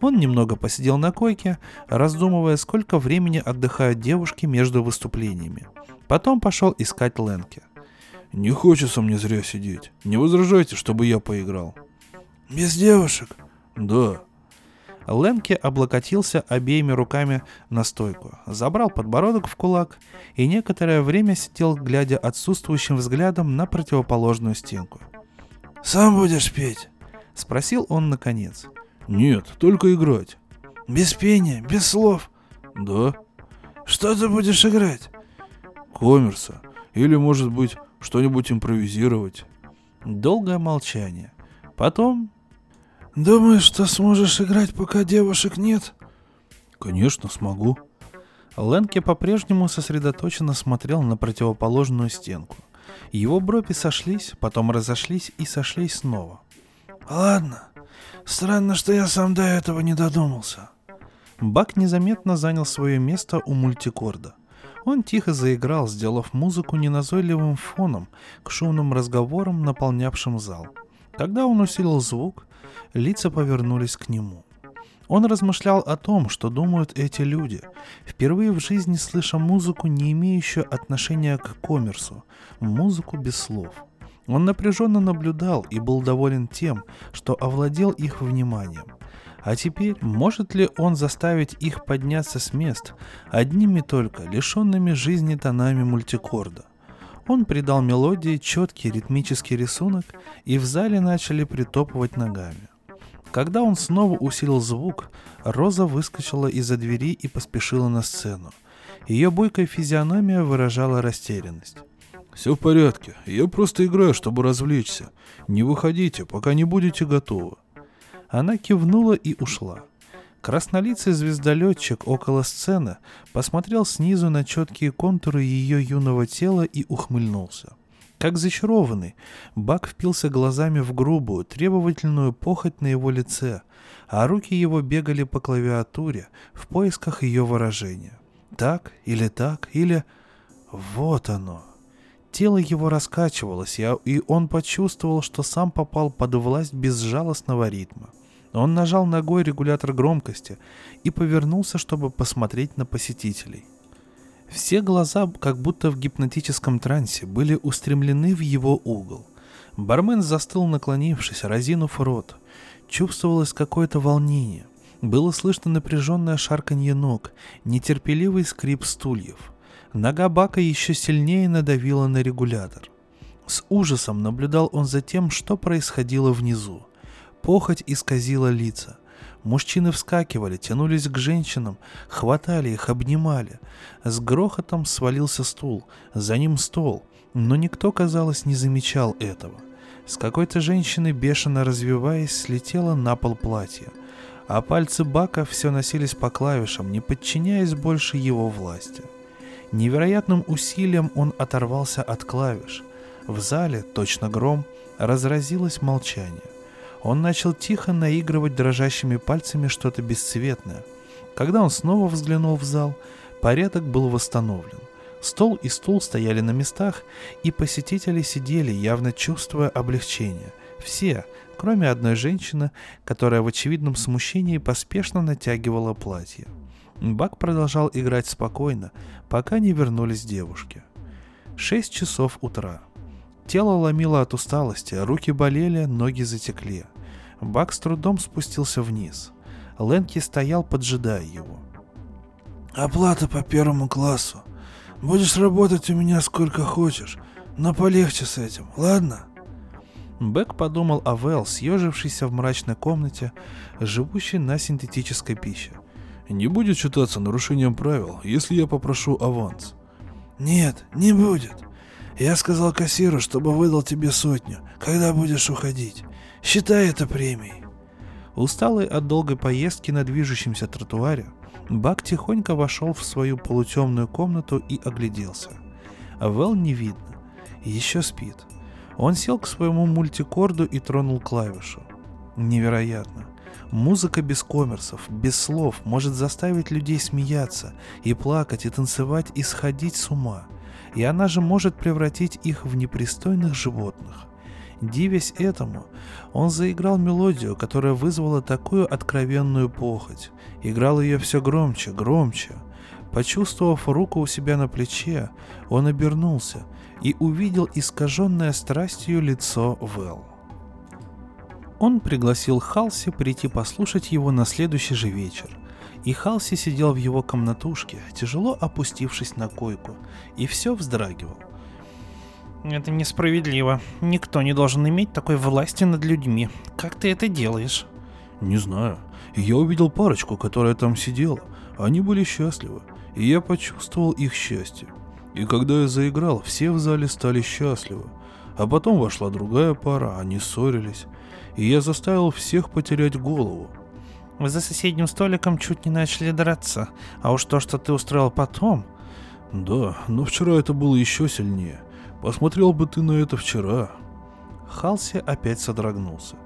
Он немного посидел на койке, раздумывая, сколько времени отдыхают девушки между выступлениями. Потом пошел искать Ленки. Не хочется мне зря сидеть. Не возражайте, чтобы я поиграл. Без девушек? Да. Ленке облокотился обеими руками на стойку, забрал подбородок в кулак и некоторое время сидел, глядя отсутствующим взглядом на противоположную стенку. «Сам будешь петь?» — спросил он наконец. «Нет, только играть». «Без пения, без слов?» «Да». «Что ты будешь играть?» «Коммерса. Или, может быть, что-нибудь импровизировать. Долгое молчание. Потом... Думаешь, что сможешь играть, пока девушек нет? Конечно, смогу. Ленке по-прежнему сосредоточенно смотрел на противоположную стенку. Его брови сошлись, потом разошлись и сошлись снова. Ладно. Странно, что я сам до этого не додумался. Бак незаметно занял свое место у мультикорда. Он тихо заиграл, сделав музыку неназойливым фоном к шумным разговорам, наполнявшим зал. Когда он усилил звук, лица повернулись к нему. Он размышлял о том, что думают эти люди, впервые в жизни слыша музыку, не имеющую отношения к коммерсу, музыку без слов. Он напряженно наблюдал и был доволен тем, что овладел их вниманием. А теперь, может ли он заставить их подняться с мест одними только, лишенными жизни тонами мультикорда? Он придал мелодии четкий ритмический рисунок, и в зале начали притопывать ногами. Когда он снова усилил звук, Роза выскочила из-за двери и поспешила на сцену. Ее бойкая физиономия выражала растерянность. «Все в порядке. Я просто играю, чтобы развлечься. Не выходите, пока не будете готовы». Она кивнула и ушла. Краснолицый звездолетчик около сцены посмотрел снизу на четкие контуры ее юного тела и ухмыльнулся. Как зачарованный, Бак впился глазами в грубую, требовательную похоть на его лице, а руки его бегали по клавиатуре в поисках ее выражения. Так или так, или... Вот оно. Тело его раскачивалось, и он почувствовал, что сам попал под власть безжалостного ритма. Он нажал ногой регулятор громкости и повернулся, чтобы посмотреть на посетителей – все глаза, как будто в гипнотическом трансе, были устремлены в его угол. Бармен застыл, наклонившись, разинув рот. Чувствовалось какое-то волнение. Было слышно напряженное шарканье ног, нетерпеливый скрип стульев. Нога Бака еще сильнее надавила на регулятор. С ужасом наблюдал он за тем, что происходило внизу. Похоть исказила лица – Мужчины вскакивали, тянулись к женщинам, хватали их, обнимали. С грохотом свалился стул, за ним стол, но никто, казалось, не замечал этого. С какой-то женщины, бешено развиваясь, слетело на пол платье, а пальцы Бака все носились по клавишам, не подчиняясь больше его власти. Невероятным усилием он оторвался от клавиш. В зале, точно гром, разразилось молчание. Он начал тихо наигрывать дрожащими пальцами что-то бесцветное. Когда он снова взглянул в зал, порядок был восстановлен. Стол и стул стояли на местах, и посетители сидели, явно чувствуя облегчение. Все, кроме одной женщины, которая в очевидном смущении поспешно натягивала платье. Бак продолжал играть спокойно, пока не вернулись девушки. Шесть часов утра. Тело ломило от усталости, руки болели, ноги затекли. Бак с трудом спустился вниз. Ленки стоял, поджидая его. «Оплата по первому классу. Будешь работать у меня сколько хочешь, но полегче с этим, ладно?» Бэк подумал о Вэл, съежившейся в мрачной комнате, живущей на синтетической пище. «Не будет считаться нарушением правил, если я попрошу аванс?» «Нет, не будет. Я сказал кассиру, чтобы выдал тебе сотню, когда будешь уходить. Считай это премией. Усталый от долгой поездки на движущемся тротуаре, Бак тихонько вошел в свою полутемную комнату и огляделся. Вэл не видно. Еще спит. Он сел к своему мультикорду и тронул клавишу. Невероятно. Музыка без коммерсов, без слов может заставить людей смеяться и плакать, и танцевать, и сходить с ума – и она же может превратить их в непристойных животных. Дивясь этому, он заиграл мелодию, которая вызвала такую откровенную похоть. Играл ее все громче, громче. Почувствовав руку у себя на плече, он обернулся и увидел искаженное страстью лицо Вэл. Он пригласил Халси прийти послушать его на следующий же вечер – и Халси сидел в его комнатушке, тяжело опустившись на койку, и все вздрагивал. Это несправедливо. Никто не должен иметь такой власти над людьми. Как ты это делаешь? Не знаю. Я увидел парочку, которая там сидела. Они были счастливы, и я почувствовал их счастье. И когда я заиграл, все в зале стали счастливы. А потом вошла другая пара, они ссорились. И я заставил всех потерять голову. Вы за соседним столиком чуть не начали драться. А уж то, что ты устроил потом... Да, но вчера это было еще сильнее. Посмотрел бы ты на это вчера. Халси опять содрогнулся.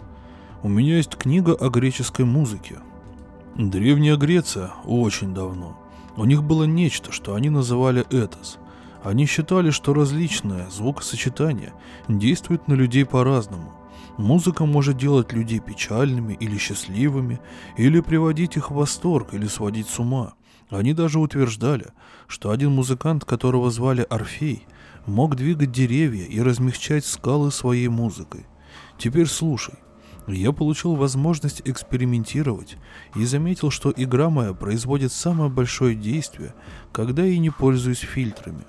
У меня есть книга о греческой музыке. Древняя Греция очень давно. У них было нечто, что они называли этос. Они считали, что различное звукосочетание действует на людей по-разному. Музыка может делать людей печальными или счастливыми, или приводить их в восторг, или сводить с ума. Они даже утверждали, что один музыкант, которого звали Орфей, мог двигать деревья и размягчать скалы своей музыкой. Теперь слушай. Я получил возможность экспериментировать и заметил, что игра моя производит самое большое действие, когда я не пользуюсь фильтрами.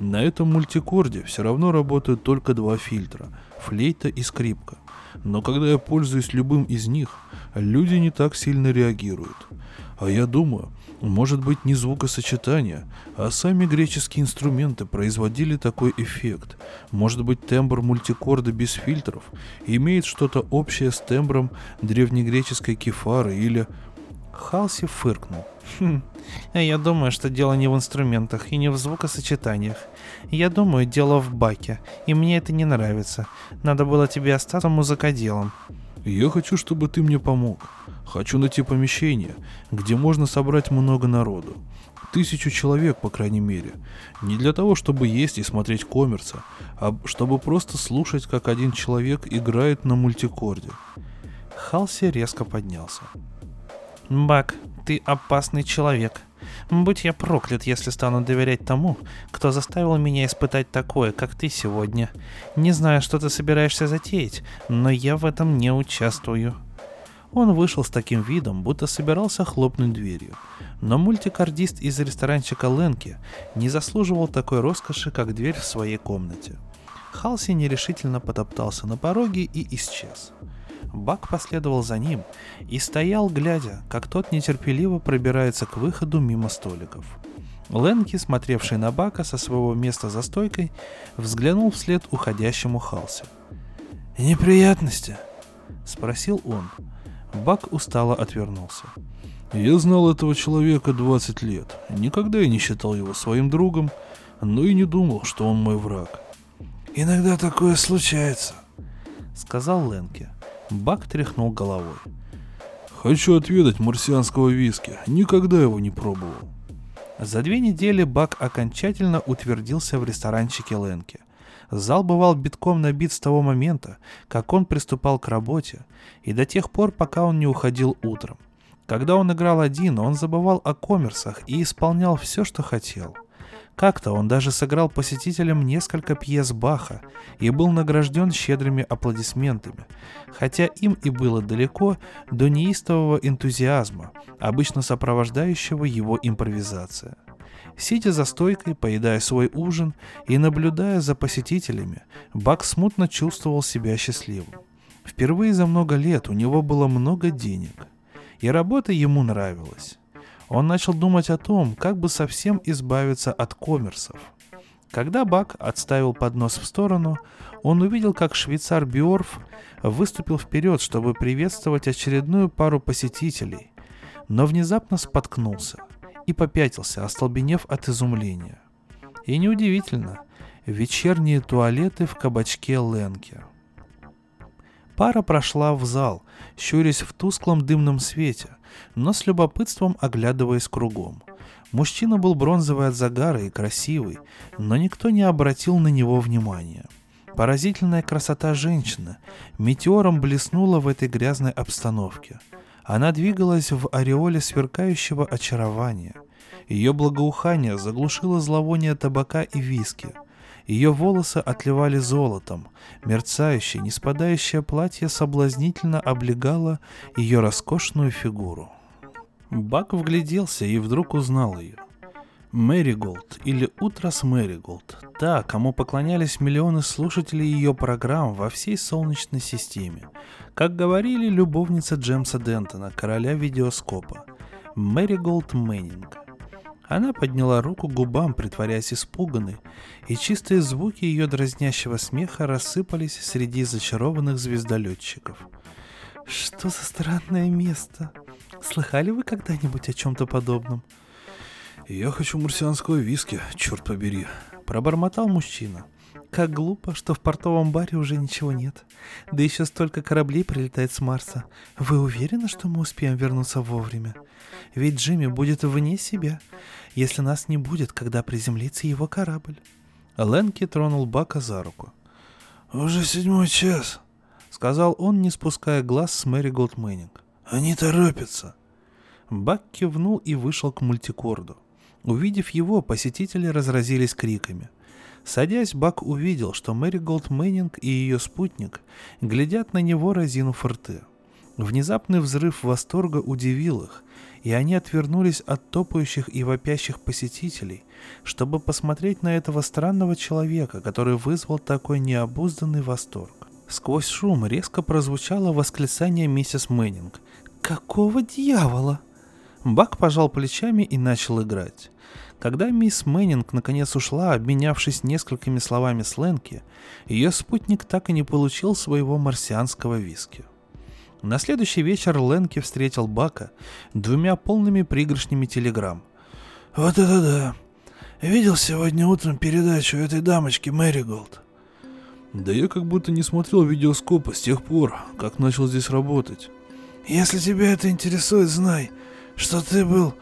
На этом мультикорде все равно работают только два фильтра – флейта и скрипка. Но когда я пользуюсь любым из них, люди не так сильно реагируют. А я думаю, может быть не звукосочетание, а сами греческие инструменты производили такой эффект. Может быть тембр мультикорда без фильтров имеет что-то общее с тембром древнегреческой кефары или... Халси фыркнул. Хм, я думаю, что дело не в инструментах и не в звукосочетаниях. Я думаю, дело в баке, и мне это не нравится. Надо было тебе остаться музыкоделом. Я хочу, чтобы ты мне помог. Хочу найти помещение, где можно собрать много народу. Тысячу человек, по крайней мере. Не для того, чтобы есть и смотреть коммерса, а чтобы просто слушать, как один человек играет на мультикорде. Халси резко поднялся. «Бак, ты опасный человек. Будь я проклят, если стану доверять тому, кто заставил меня испытать такое, как ты сегодня. Не знаю, что ты собираешься затеять, но я в этом не участвую». Он вышел с таким видом, будто собирался хлопнуть дверью. Но мультикардист из ресторанчика Ленки не заслуживал такой роскоши, как дверь в своей комнате. Халси нерешительно потоптался на пороге и исчез. Бак последовал за ним и стоял, глядя, как тот нетерпеливо пробирается к выходу мимо столиков. Ленки, смотревший на Бака со своего места за стойкой, взглянул вслед уходящему Халси. «Неприятности?» — спросил он. Бак устало отвернулся. «Я знал этого человека 20 лет. Никогда я не считал его своим другом, но и не думал, что он мой враг». «Иногда такое случается», — сказал Ленке. Бак тряхнул головой. «Хочу отведать марсианского виски. Никогда его не пробовал». За две недели Бак окончательно утвердился в ресторанчике Ленке. Зал бывал битком набит с того момента, как он приступал к работе, и до тех пор, пока он не уходил утром. Когда он играл один, он забывал о коммерсах и исполнял все, что хотел. Как-то он даже сыграл посетителям несколько пьес Баха и был награжден щедрыми аплодисментами, хотя им и было далеко до неистового энтузиазма, обычно сопровождающего его импровизация. Сидя за стойкой, поедая свой ужин и наблюдая за посетителями, Бак смутно чувствовал себя счастливым. Впервые за много лет у него было много денег, и работа ему нравилась. Он начал думать о том, как бы совсем избавиться от коммерсов. Когда Бак отставил поднос в сторону, он увидел, как швейцар Биорф выступил вперед, чтобы приветствовать очередную пару посетителей, но внезапно споткнулся – и попятился, остолбенев от изумления. И неудивительно, вечерние туалеты в кабачке Ленке. Пара прошла в зал, щурясь в тусклом дымном свете, но с любопытством оглядываясь кругом. Мужчина был бронзовый от загара и красивый, но никто не обратил на него внимания. Поразительная красота женщины метеором блеснула в этой грязной обстановке – она двигалась в ореоле сверкающего очарования. Ее благоухание заглушило зловоние табака и виски. Ее волосы отливали золотом, мерцающее, не спадающее платье соблазнительно облегало ее роскошную фигуру. Бак вгляделся и вдруг узнал ее. Мэри Голд или «Утро с Мэри Голд», та, кому поклонялись миллионы слушателей ее программ во всей Солнечной системе. Как говорили, любовница Джемса Дентона, короля видеоскопа. Мэри Голд Мэннинг. Она подняла руку к губам, притворяясь испуганной, и чистые звуки ее дразнящего смеха рассыпались среди зачарованных звездолетчиков. «Что за странное место? Слыхали вы когда-нибудь о чем-то подобном?» «Я хочу марсианского виски, черт побери», — пробормотал мужчина. Как глупо, что в портовом баре уже ничего нет. Да еще столько кораблей прилетает с Марса. Вы уверены, что мы успеем вернуться вовремя? Ведь Джимми будет вне себя, если нас не будет, когда приземлится его корабль. Ленки тронул Бака за руку. «Уже седьмой час», — сказал он, не спуская глаз с Мэри Голд Мэннинг. «Они торопятся». Бак кивнул и вышел к мультикорду. Увидев его, посетители разразились криками. Садясь, Бак увидел, что Мэри Голд Мэннинг и ее спутник глядят на него, разинув рты. Внезапный взрыв восторга удивил их, и они отвернулись от топающих и вопящих посетителей, чтобы посмотреть на этого странного человека, который вызвал такой необузданный восторг. Сквозь шум резко прозвучало восклицание миссис Мэннинг. «Какого дьявола?» Бак пожал плечами и начал играть. Когда мисс Мэннинг наконец ушла, обменявшись несколькими словами с Ленки, ее спутник так и не получил своего марсианского виски. На следующий вечер Ленки встретил Бака двумя полными пригоршнями телеграмм. «Вот это да! Видел сегодня утром передачу этой дамочки Мэри Голд?» «Да я как будто не смотрел видеоскопа с тех пор, как начал здесь работать». «Если тебя это интересует, знай, что ты был,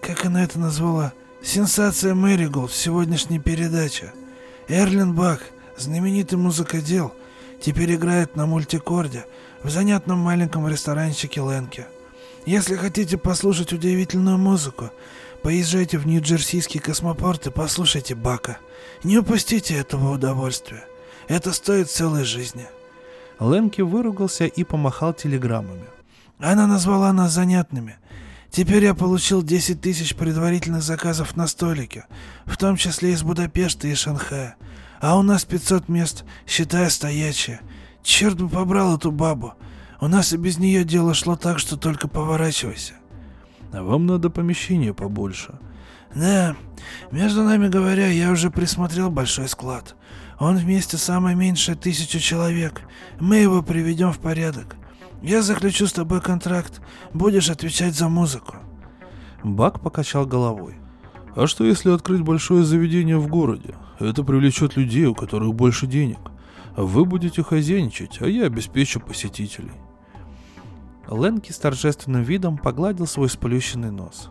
как она это назвала, Сенсация Мэриголд в сегодняшней передаче. Эрлин Бак, знаменитый музыкодел, теперь играет на мультикорде в занятном маленьком ресторанчике Ленке. Если хотите послушать удивительную музыку, поезжайте в Нью-Джерсийский космопорт и послушайте Бака. Не упустите этого удовольствия. Это стоит целой жизни. Ленки выругался и помахал телеграммами. Она назвала нас занятными. Теперь я получил 10 тысяч предварительных заказов на столике, в том числе из Будапешта и Шанхая. А у нас 500 мест, считая стоячие. Черт бы побрал эту бабу. У нас и без нее дело шло так, что только поворачивайся. А вам надо помещение побольше. Да, между нами говоря, я уже присмотрел большой склад. Он вместе самое меньшее тысячу человек. Мы его приведем в порядок. Я заключу с тобой контракт. Будешь отвечать за музыку. Бак покачал головой. А что если открыть большое заведение в городе? Это привлечет людей, у которых больше денег. Вы будете хозяйничать, а я обеспечу посетителей. Ленки с торжественным видом погладил свой сплющенный нос.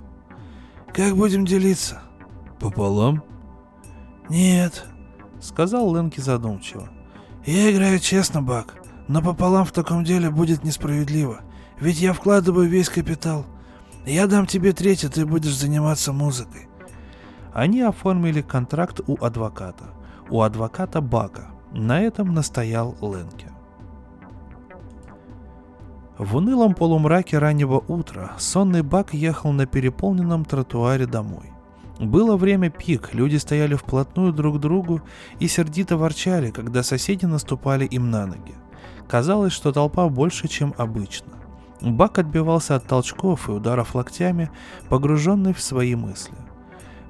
«Как будем делиться?» «Пополам?» «Нет», — сказал Ленки задумчиво. «Я играю честно, Бак. Но пополам в таком деле будет несправедливо. Ведь я вкладываю весь капитал. Я дам тебе треть, а ты будешь заниматься музыкой. Они оформили контракт у адвоката. У адвоката Бака. На этом настоял Ленке. В унылом полумраке раннего утра сонный Бак ехал на переполненном тротуаре домой. Было время пик, люди стояли вплотную друг к другу и сердито ворчали, когда соседи наступали им на ноги. Казалось, что толпа больше, чем обычно. Бак отбивался от толчков и ударов локтями, погруженный в свои мысли.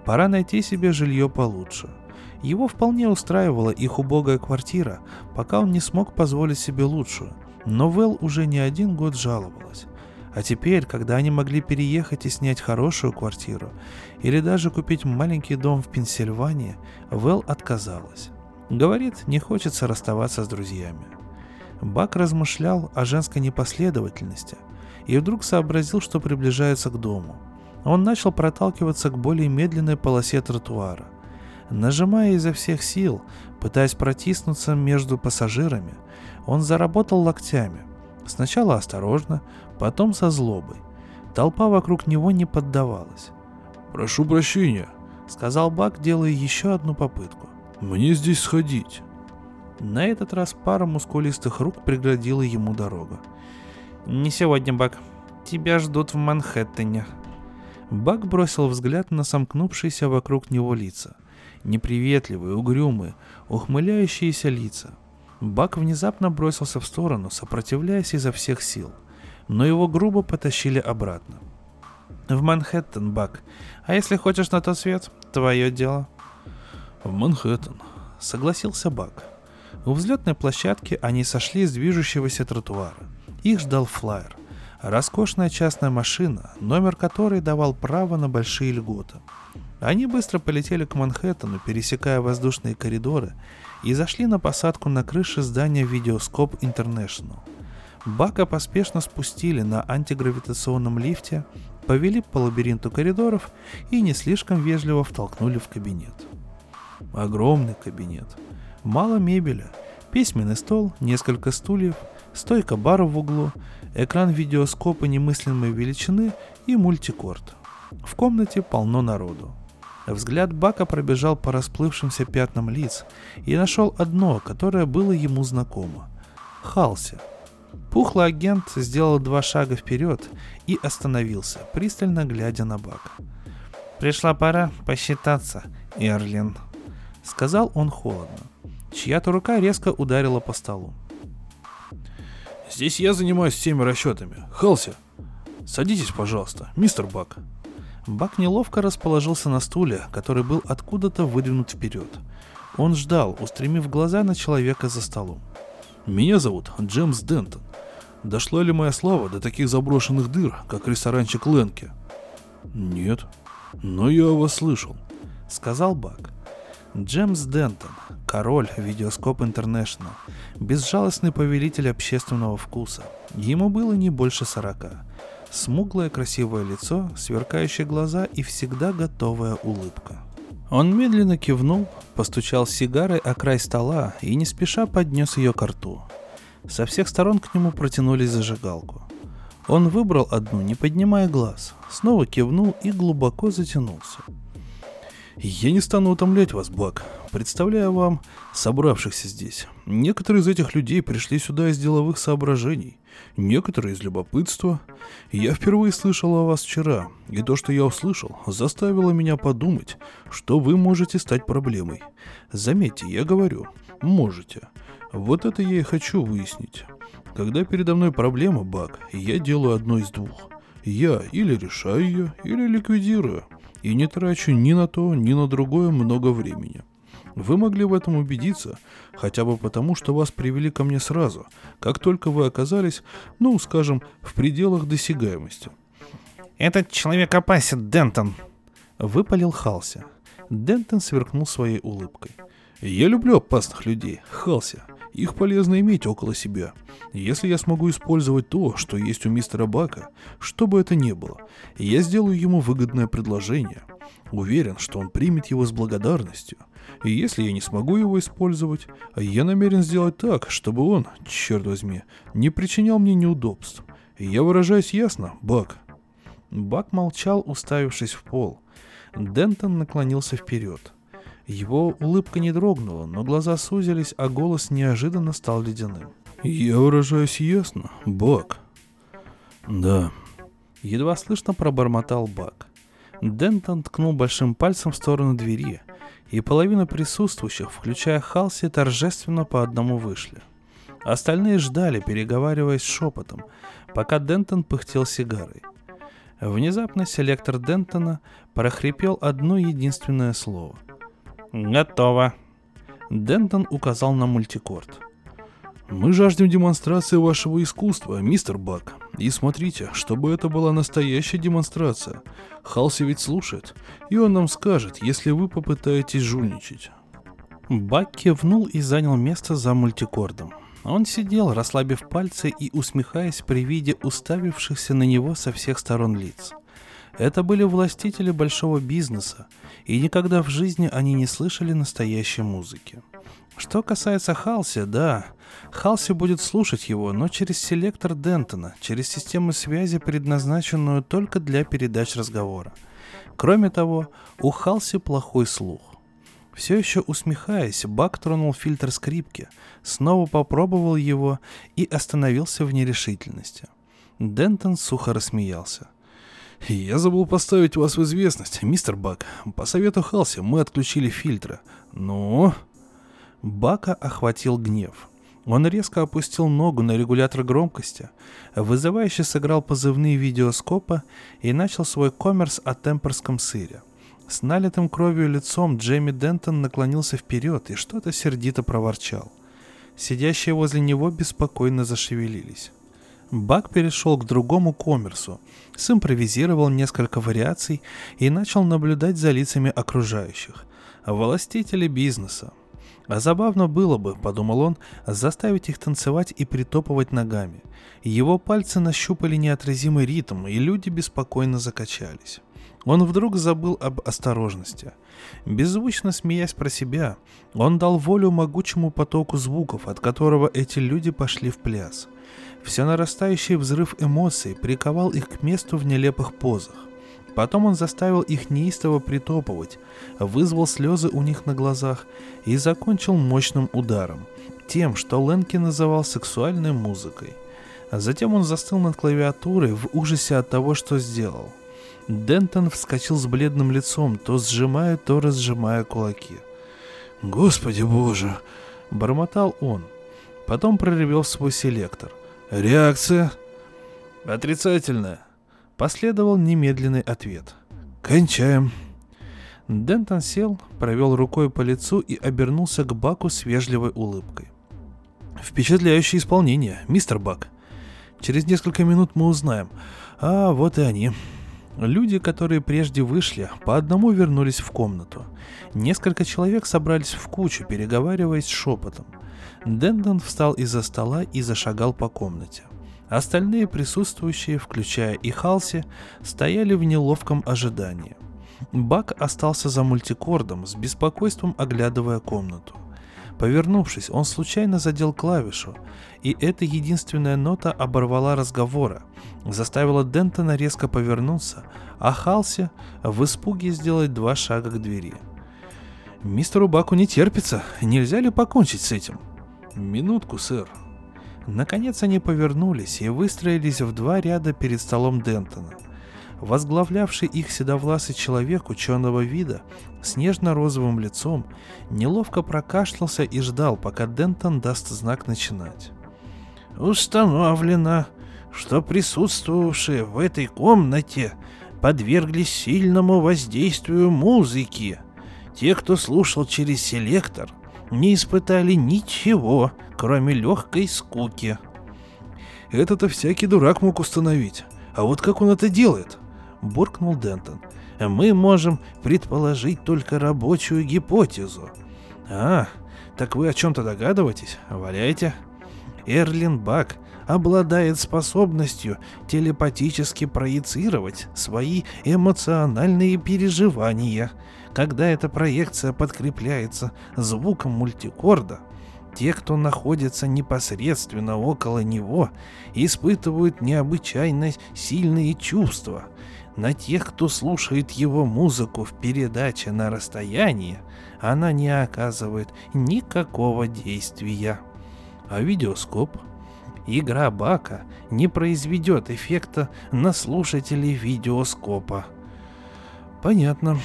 Пора найти себе жилье получше. Его вполне устраивала их убогая квартира, пока он не смог позволить себе лучшую. Но Вэл уже не один год жаловалась. А теперь, когда они могли переехать и снять хорошую квартиру, или даже купить маленький дом в Пенсильвании, Вэл отказалась. Говорит, не хочется расставаться с друзьями. Бак размышлял о женской непоследовательности и вдруг сообразил, что приближается к дому. Он начал проталкиваться к более медленной полосе тротуара. Нажимая изо всех сил, пытаясь протиснуться между пассажирами, он заработал локтями. Сначала осторожно, потом со злобой. Толпа вокруг него не поддавалась. «Прошу прощения», — сказал Бак, делая еще одну попытку. «Мне здесь сходить». На этот раз пара мускулистых рук преградила ему дорогу. «Не сегодня, Бак. Тебя ждут в Манхэттене». Бак бросил взгляд на сомкнувшиеся вокруг него лица. Неприветливые, угрюмые, ухмыляющиеся лица. Бак внезапно бросился в сторону, сопротивляясь изо всех сил, но его грубо потащили обратно. «В Манхэттен, Бак. А если хочешь на тот свет, твое дело». «В Манхэттен», — согласился Бак. У взлетной площадки они сошли с движущегося тротуара. Их ждал флайер. Роскошная частная машина, номер которой давал право на большие льготы. Они быстро полетели к Манхэттену, пересекая воздушные коридоры, и зашли на посадку на крыше здания Видеоскоп International. Бака поспешно спустили на антигравитационном лифте, повели по лабиринту коридоров и не слишком вежливо втолкнули в кабинет. Огромный кабинет. Мало мебели. Письменный стол, несколько стульев, стойка бара в углу, экран видеоскопа немыслимой величины и мультикорд. В комнате полно народу. Взгляд Бака пробежал по расплывшимся пятнам лиц и нашел одно, которое было ему знакомо. Халси. Пухлый агент сделал два шага вперед и остановился, пристально глядя на Бака. «Пришла пора посчитаться, Эрлин», — сказал он холодно. Чья-то рука резко ударила по столу. «Здесь я занимаюсь всеми расчетами. Халси, садитесь, пожалуйста, мистер Бак», Бак неловко расположился на стуле, который был откуда-то выдвинут вперед. Он ждал, устремив глаза на человека за столом. «Меня зовут Джеймс Дентон. Дошла ли моя слава до таких заброшенных дыр, как ресторанчик Ленки?» «Нет, но я вас слышал», — сказал Бак. Джеймс Дентон, король Видеоскоп Интернешнл, безжалостный повелитель общественного вкуса. Ему было не больше сорока. Смуглое красивое лицо, сверкающие глаза и всегда готовая улыбка. Он медленно кивнул, постучал сигарой о край стола и не спеша поднес ее к рту. Со всех сторон к нему протянули зажигалку. Он выбрал одну, не поднимая глаз, снова кивнул и глубоко затянулся. «Я не стану утомлять вас, Бак. Представляю вам собравшихся здесь. Некоторые из этих людей пришли сюда из деловых соображений некоторые из любопытства. Я впервые слышал о вас вчера, и то, что я услышал, заставило меня подумать, что вы можете стать проблемой. Заметьте, я говорю, можете. Вот это я и хочу выяснить. Когда передо мной проблема, Бак, я делаю одно из двух. Я или решаю ее, или ликвидирую. И не трачу ни на то, ни на другое много времени. Вы могли в этом убедиться, хотя бы потому, что вас привели ко мне сразу, как только вы оказались, ну, скажем, в пределах досягаемости. «Этот человек опасен, Дентон!» — выпалил Халси. Дентон сверкнул своей улыбкой. «Я люблю опасных людей, Халси. Их полезно иметь около себя. Если я смогу использовать то, что есть у мистера Бака, что бы это ни было, я сделаю ему выгодное предложение. Уверен, что он примет его с благодарностью. И если я не смогу его использовать, я намерен сделать так, чтобы он, черт возьми, не причинял мне неудобств. Я выражаюсь ясно, Бак. Бак молчал, уставившись в пол. Дентон наклонился вперед. Его улыбка не дрогнула, но глаза сузились, а голос неожиданно стал ледяным. «Я выражаюсь ясно, Бак». «Да». Едва слышно пробормотал Бак. Дентон ткнул большим пальцем в сторону двери, и половина присутствующих, включая Халси, торжественно по одному вышли. Остальные ждали, переговариваясь шепотом, пока Дентон пыхтел сигарой. Внезапно селектор Дентона прохрипел одно единственное слово. «Готово!» Дентон указал на мультикорд – мы жаждем демонстрации вашего искусства, мистер Бак. И смотрите, чтобы это была настоящая демонстрация. Халси ведь слушает, и он нам скажет, если вы попытаетесь жульничать. Бак кивнул и занял место за мультикордом. Он сидел, расслабив пальцы и усмехаясь при виде уставившихся на него со всех сторон лиц. Это были властители большого бизнеса, и никогда в жизни они не слышали настоящей музыки. Что касается Халси, да, Халси будет слушать его, но через селектор Дентона, через систему связи, предназначенную только для передач разговора. Кроме того, у Халси плохой слух. Все еще усмехаясь, Бак тронул фильтр скрипки, снова попробовал его и остановился в нерешительности. Дентон сухо рассмеялся. «Я забыл поставить вас в известность, мистер Бак. По совету Халси мы отключили фильтры. Но...» Бака охватил гнев. Он резко опустил ногу на регулятор громкости, вызывающе сыграл позывные видеоскопа и начал свой коммерс о темперском сыре. С налитым кровью лицом Джейми Дентон наклонился вперед и что-то сердито проворчал. Сидящие возле него беспокойно зашевелились. Бак перешел к другому коммерсу, симпровизировал несколько вариаций и начал наблюдать за лицами окружающих. Властители бизнеса. А забавно было бы, подумал он, заставить их танцевать и притопывать ногами. Его пальцы нащупали неотразимый ритм, и люди беспокойно закачались. Он вдруг забыл об осторожности. Беззвучно смеясь про себя, он дал волю могучему потоку звуков, от которого эти люди пошли в пляс. Все нарастающий взрыв эмоций приковал их к месту в нелепых позах. Потом он заставил их неистово притопывать, вызвал слезы у них на глазах и закончил мощным ударом, тем, что Ленки называл сексуальной музыкой. Затем он застыл над клавиатурой в ужасе от того, что сделал. Дентон вскочил с бледным лицом, то сжимая, то разжимая кулаки. «Господи боже!» — бормотал он. Потом проревел свой селектор. «Реакция?» «Отрицательная», Последовал немедленный ответ. «Кончаем». Дентон сел, провел рукой по лицу и обернулся к Баку с вежливой улыбкой. «Впечатляющее исполнение, мистер Бак. Через несколько минут мы узнаем. А вот и они». Люди, которые прежде вышли, по одному вернулись в комнату. Несколько человек собрались в кучу, переговариваясь шепотом. Дендон встал из-за стола и зашагал по комнате. Остальные присутствующие, включая и Халси, стояли в неловком ожидании. Бак остался за мультикордом, с беспокойством оглядывая комнату. Повернувшись, он случайно задел клавишу, и эта единственная нота оборвала разговора, заставила Дентона резко повернуться, а Халси в испуге сделать два шага к двери. «Мистеру Баку не терпится, нельзя ли покончить с этим?» «Минутку, сэр», Наконец они повернулись и выстроились в два ряда перед столом Дентона. Возглавлявший их седовласый человек ученого вида с нежно-розовым лицом неловко прокашлялся и ждал, пока Дентон даст знак начинать. «Установлено, что присутствовавшие в этой комнате подверглись сильному воздействию музыки. Те, кто слушал через селектор, не испытали ничего, кроме легкой скуки. Это-то всякий дурак мог установить. А вот как он это делает? Буркнул Дентон. Мы можем предположить только рабочую гипотезу. А, так вы о чем-то догадываетесь? Валяйте. Эрлин Бак обладает способностью телепатически проецировать свои эмоциональные переживания. Когда эта проекция подкрепляется звуком мультикорда, те, кто находится непосредственно около него, испытывают необычайно сильные чувства. На тех, кто слушает его музыку в передаче на расстоянии, она не оказывает никакого действия. А видеоскоп? Игра Бака не произведет эффекта на слушателей видеоскопа. Понятно,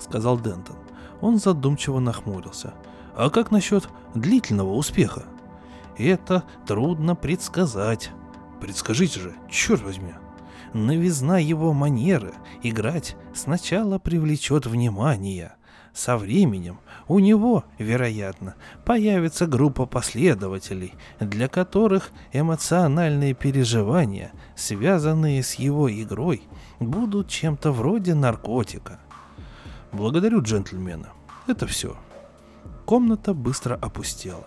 сказал Дентон. Он задумчиво нахмурился. А как насчет длительного успеха? Это трудно предсказать. Предскажите же, черт возьми. Новизна его манеры играть сначала привлечет внимание. Со временем у него, вероятно, появится группа последователей, для которых эмоциональные переживания, связанные с его игрой, будут чем-то вроде наркотика. Благодарю, джентльмены. Это все. Комната быстро опустела.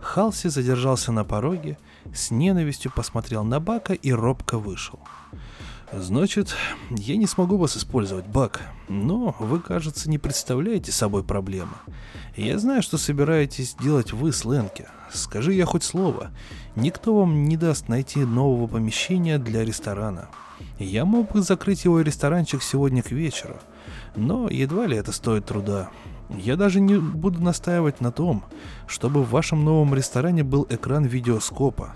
Халси задержался на пороге, с ненавистью посмотрел на Бака и робко вышел. «Значит, я не смогу вас использовать, Бак, но вы, кажется, не представляете собой проблемы. Я знаю, что собираетесь делать вы с Ленки. Скажи я хоть слово, никто вам не даст найти нового помещения для ресторана. Я мог бы закрыть его ресторанчик сегодня к вечеру, но едва ли это стоит труда. Я даже не буду настаивать на том, чтобы в вашем новом ресторане был экран видеоскопа.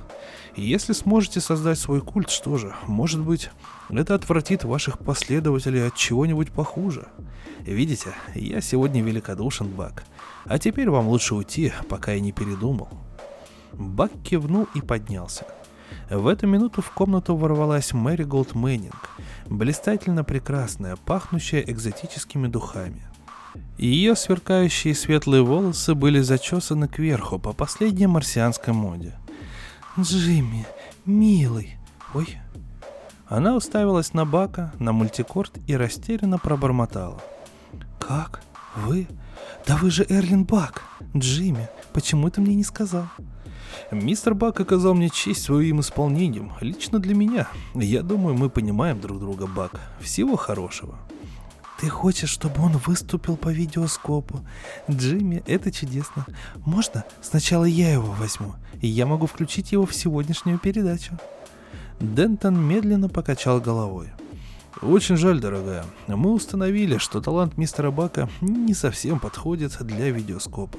Если сможете создать свой культ, что же, может быть, это отвратит ваших последователей от чего-нибудь похуже. Видите, я сегодня великодушен, Бак. А теперь вам лучше уйти, пока я не передумал. Бак кивнул и поднялся. В эту минуту в комнату ворвалась Мэри Голд Мэннинг, блистательно прекрасная, пахнущая экзотическими духами. Ее сверкающие светлые волосы были зачесаны кверху по последней марсианской моде. «Джимми, Милый. Ой. Она уставилась на Бака, на мультикорд и растерянно пробормотала. Как? Вы? Да вы же Эрлин Бак. Джимми, почему ты мне не сказал? Мистер Бак оказал мне честь своим исполнением, лично для меня. Я думаю, мы понимаем друг друга, Бак. Всего хорошего. Ты хочешь, чтобы он выступил по видеоскопу? Джимми, это чудесно. Можно сначала я его возьму, и я могу включить его в сегодняшнюю передачу? Дентон медленно покачал головой. Очень жаль, дорогая. Мы установили, что талант мистера Бака не совсем подходит для видеоскопа.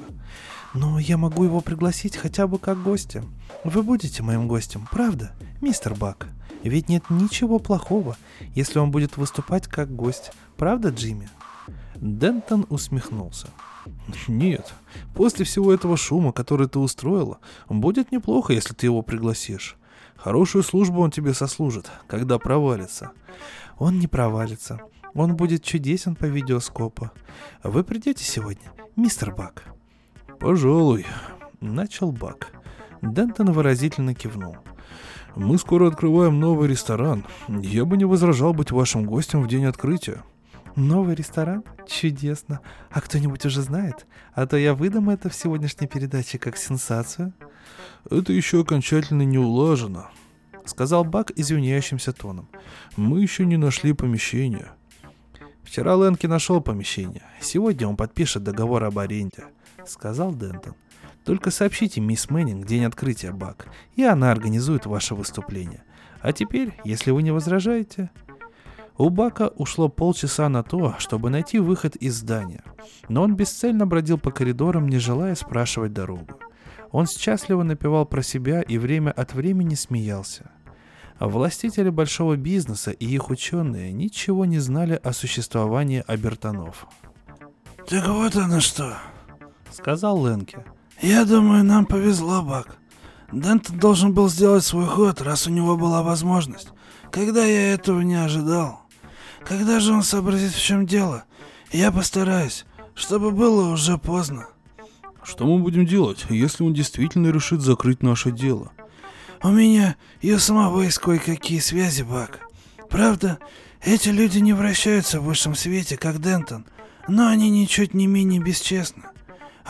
Но я могу его пригласить хотя бы как гостя. Вы будете моим гостем, правда, мистер Бак? Ведь нет ничего плохого, если он будет выступать как гость. Правда, Джимми? Дентон усмехнулся. Нет, после всего этого шума, который ты устроила, будет неплохо, если ты его пригласишь. Хорошую службу он тебе сослужит, когда провалится. Он не провалится. Он будет чудесен по видеоскопу. Вы придете сегодня, мистер Бак? Пожалуй, начал Бак. Дентон выразительно кивнул. Мы скоро открываем новый ресторан. Я бы не возражал быть вашим гостем в день открытия. Новый ресторан? Чудесно. А кто-нибудь уже знает? А то я выдам это в сегодняшней передаче как сенсацию. Это еще окончательно не улажено, сказал Бак извиняющимся тоном. Мы еще не нашли помещение. Вчера Лэнки нашел помещение. Сегодня он подпишет договор об аренде, сказал Дентон. Только сообщите мисс Мэннинг день открытия Бак, и она организует ваше выступление. А теперь, если вы не возражаете... У Бака ушло полчаса на то, чтобы найти выход из здания, но он бесцельно бродил по коридорам, не желая спрашивать дорогу. Он счастливо напевал про себя и время от времени смеялся. Властители большого бизнеса и их ученые ничего не знали о существовании обертонов. «Так вот оно что», — сказал Ленке. «Я думаю, нам повезло, Бак. Дентон должен был сделать свой ход, раз у него была возможность. Когда я этого не ожидал. Когда же он сообразит, в чем дело? Я постараюсь, чтобы было уже поздно». Что мы будем делать, если он действительно решит закрыть наше дело? У меня и у самого есть кое-какие связи, Бак. Правда, эти люди не вращаются в высшем свете, как Дентон, но они ничуть не менее бесчестны.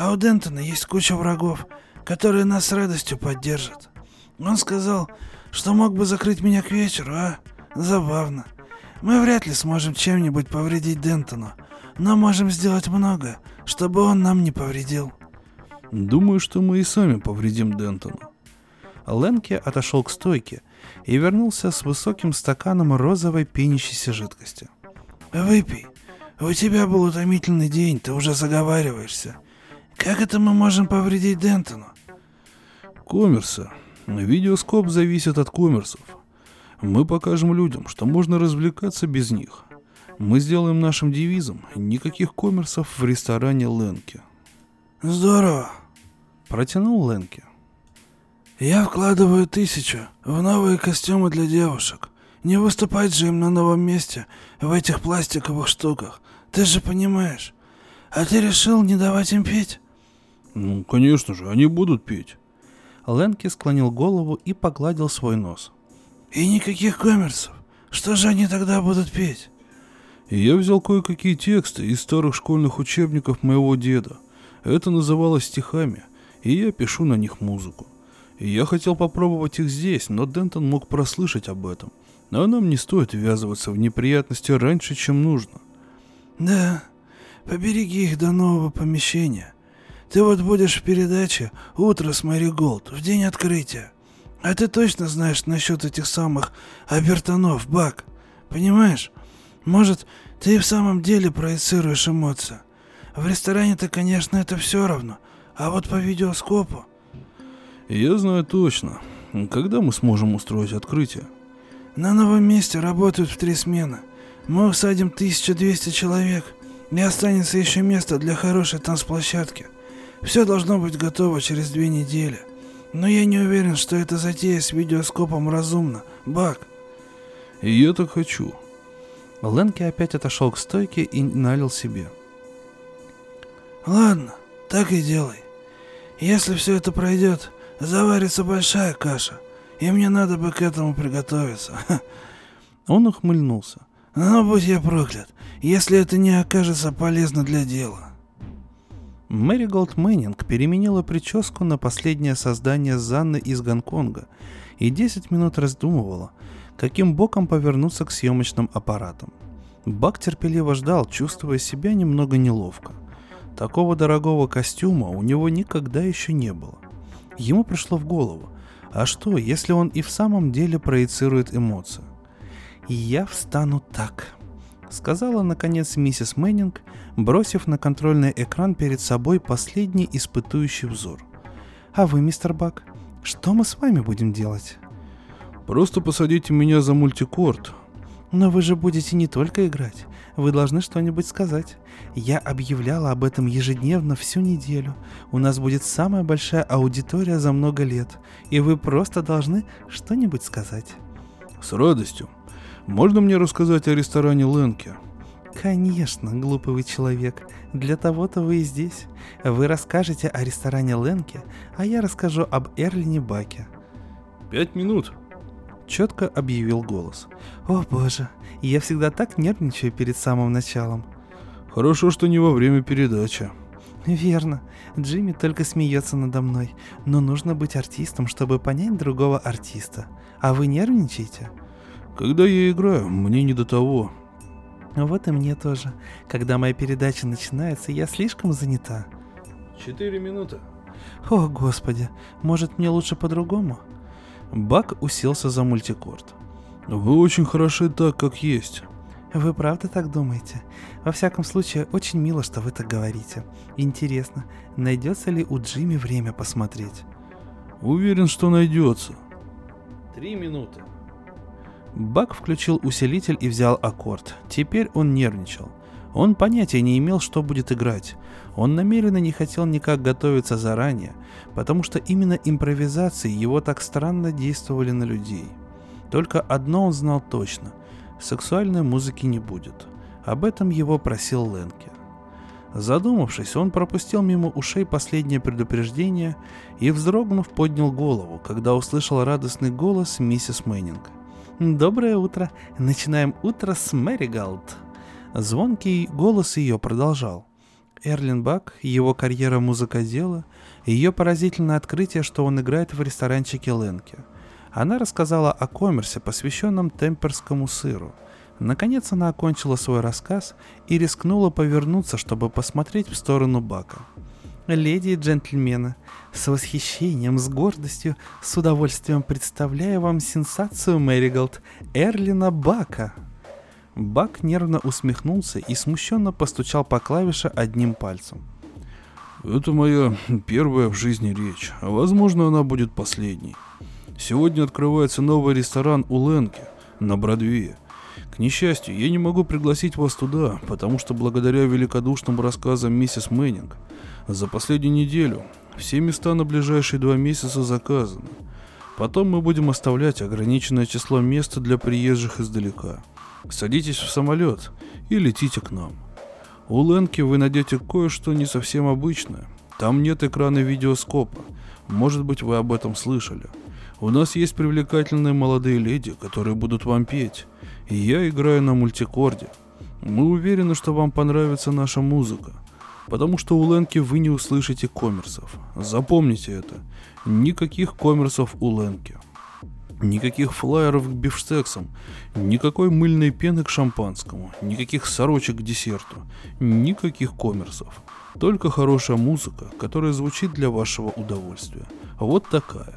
А у Дентона есть куча врагов, которые нас с радостью поддержат. Он сказал, что мог бы закрыть меня к вечеру, а? Забавно. Мы вряд ли сможем чем-нибудь повредить Дентону, но можем сделать многое, чтобы он нам не повредил. Думаю, что мы и сами повредим Дентону. Ленке отошел к стойке и вернулся с высоким стаканом розовой пенящейся жидкости. «Выпей. У тебя был утомительный день, ты уже заговариваешься. Как это мы можем повредить Дентону?» «Коммерса. Видеоскоп зависит от коммерсов. Мы покажем людям, что можно развлекаться без них. Мы сделаем нашим девизом никаких коммерсов в ресторане Ленки». «Здорово», — протянул Ленки. «Я вкладываю тысячу в новые костюмы для девушек. Не выступать же им на новом месте в этих пластиковых штуках. Ты же понимаешь. А ты решил не давать им петь?» «Ну, конечно же, они будут петь». Ленки склонил голову и погладил свой нос. «И никаких коммерсов. Что же они тогда будут петь?» Я взял кое-какие тексты из старых школьных учебников моего деда – это называлось стихами, и я пишу на них музыку. И я хотел попробовать их здесь, но Дентон мог прослышать об этом. А нам не стоит ввязываться в неприятности раньше, чем нужно. Да, побереги их до нового помещения. Ты вот будешь в передаче «Утро с Мэри Голд» в день открытия. А ты точно знаешь насчет этих самых обертонов, Бак? Понимаешь? Может, ты и в самом деле проецируешь эмоции. В ресторане-то, конечно, это все равно. А вот по видеоскопу... Я знаю точно. Когда мы сможем устроить открытие? На новом месте работают в три смены. Мы усадим 1200 человек. И останется еще место для хорошей танцплощадки. Все должно быть готово через две недели. Но я не уверен, что эта затея с видеоскопом разумна. Бак. И я так хочу. Ленки опять отошел к стойке и налил себе. Ладно, так и делай. Если все это пройдет, заварится большая каша. и мне надо бы к этому приготовиться. Он ухмыльнулся. Но будь я проклят, если это не окажется полезно для дела. Мэри Голд Мэннинг переменила прическу на последнее создание Занны из Гонконга и 10 минут раздумывала, каким боком повернуться к съемочным аппаратам. Бак терпеливо ждал, чувствуя себя немного неловко. Такого дорогого костюма у него никогда еще не было. Ему пришло в голову, а что, если он и в самом деле проецирует эмоции? «Я встану так», — сказала наконец миссис Мэннинг, бросив на контрольный экран перед собой последний испытующий взор. «А вы, мистер Бак, что мы с вами будем делать?» «Просто посадите меня за мультикорд». «Но вы же будете не только играть. Вы должны что-нибудь сказать. Я объявляла об этом ежедневно всю неделю. У нас будет самая большая аудитория за много лет, и вы просто должны что-нибудь сказать». «С радостью», можно мне рассказать о ресторане Ленке? Конечно, глупый вы человек. Для того-то вы и здесь. Вы расскажете о ресторане Ленке, а я расскажу об Эрлине Баке. Пять минут. Четко объявил голос. О боже, я всегда так нервничаю перед самым началом. Хорошо, что не во время передачи. Верно. Джимми только смеется надо мной. Но нужно быть артистом, чтобы понять другого артиста. А вы нервничаете? Когда я играю, мне не до того. Вот и мне тоже. Когда моя передача начинается, я слишком занята. Четыре минуты. О, господи, может мне лучше по-другому? Бак уселся за мультикорд. Вы очень хороши так, как есть. Вы правда так думаете? Во всяком случае, очень мило, что вы так говорите. Интересно, найдется ли у Джимми время посмотреть? Уверен, что найдется. Три минуты. Бак включил усилитель и взял аккорд. Теперь он нервничал. Он понятия не имел, что будет играть. Он намеренно не хотел никак готовиться заранее, потому что именно импровизации его так странно действовали на людей. Только одно он знал точно – сексуальной музыки не будет. Об этом его просил Ленке. Задумавшись, он пропустил мимо ушей последнее предупреждение и, вздрогнув, поднял голову, когда услышал радостный голос миссис Мэннинг. Доброе утро. Начинаем утро с Мэригалд. Звонкий голос ее продолжал. Эрлин Бак, его карьера музыкодела, ее поразительное открытие, что он играет в ресторанчике Ленки. Она рассказала о коммерсе, посвященном темперскому сыру. Наконец она окончила свой рассказ и рискнула повернуться, чтобы посмотреть в сторону Бака. Леди и джентльмены, с восхищением, с гордостью, с удовольствием представляю вам сенсацию Мэриголд Эрлина Бака. Бак нервно усмехнулся и смущенно постучал по клавише одним пальцем. Это моя первая в жизни речь, а возможно она будет последней. Сегодня открывается новый ресторан у Ленки на Бродвее. К несчастью, я не могу пригласить вас туда, потому что благодаря великодушным рассказам миссис Мэннинг – за последнюю неделю все места на ближайшие два месяца заказаны. Потом мы будем оставлять ограниченное число мест для приезжих издалека. Садитесь в самолет и летите к нам. У Ленки вы найдете кое-что не совсем обычное. Там нет экрана видеоскопа. Может быть, вы об этом слышали. У нас есть привлекательные молодые леди, которые будут вам петь. И я играю на мультикорде. Мы уверены, что вам понравится наша музыка потому что у Ленки вы не услышите коммерсов. Запомните это. Никаких коммерсов у Ленки. Никаких флайеров к бифштексам, никакой мыльной пены к шампанскому, никаких сорочек к десерту, никаких коммерсов. Только хорошая музыка, которая звучит для вашего удовольствия. Вот такая.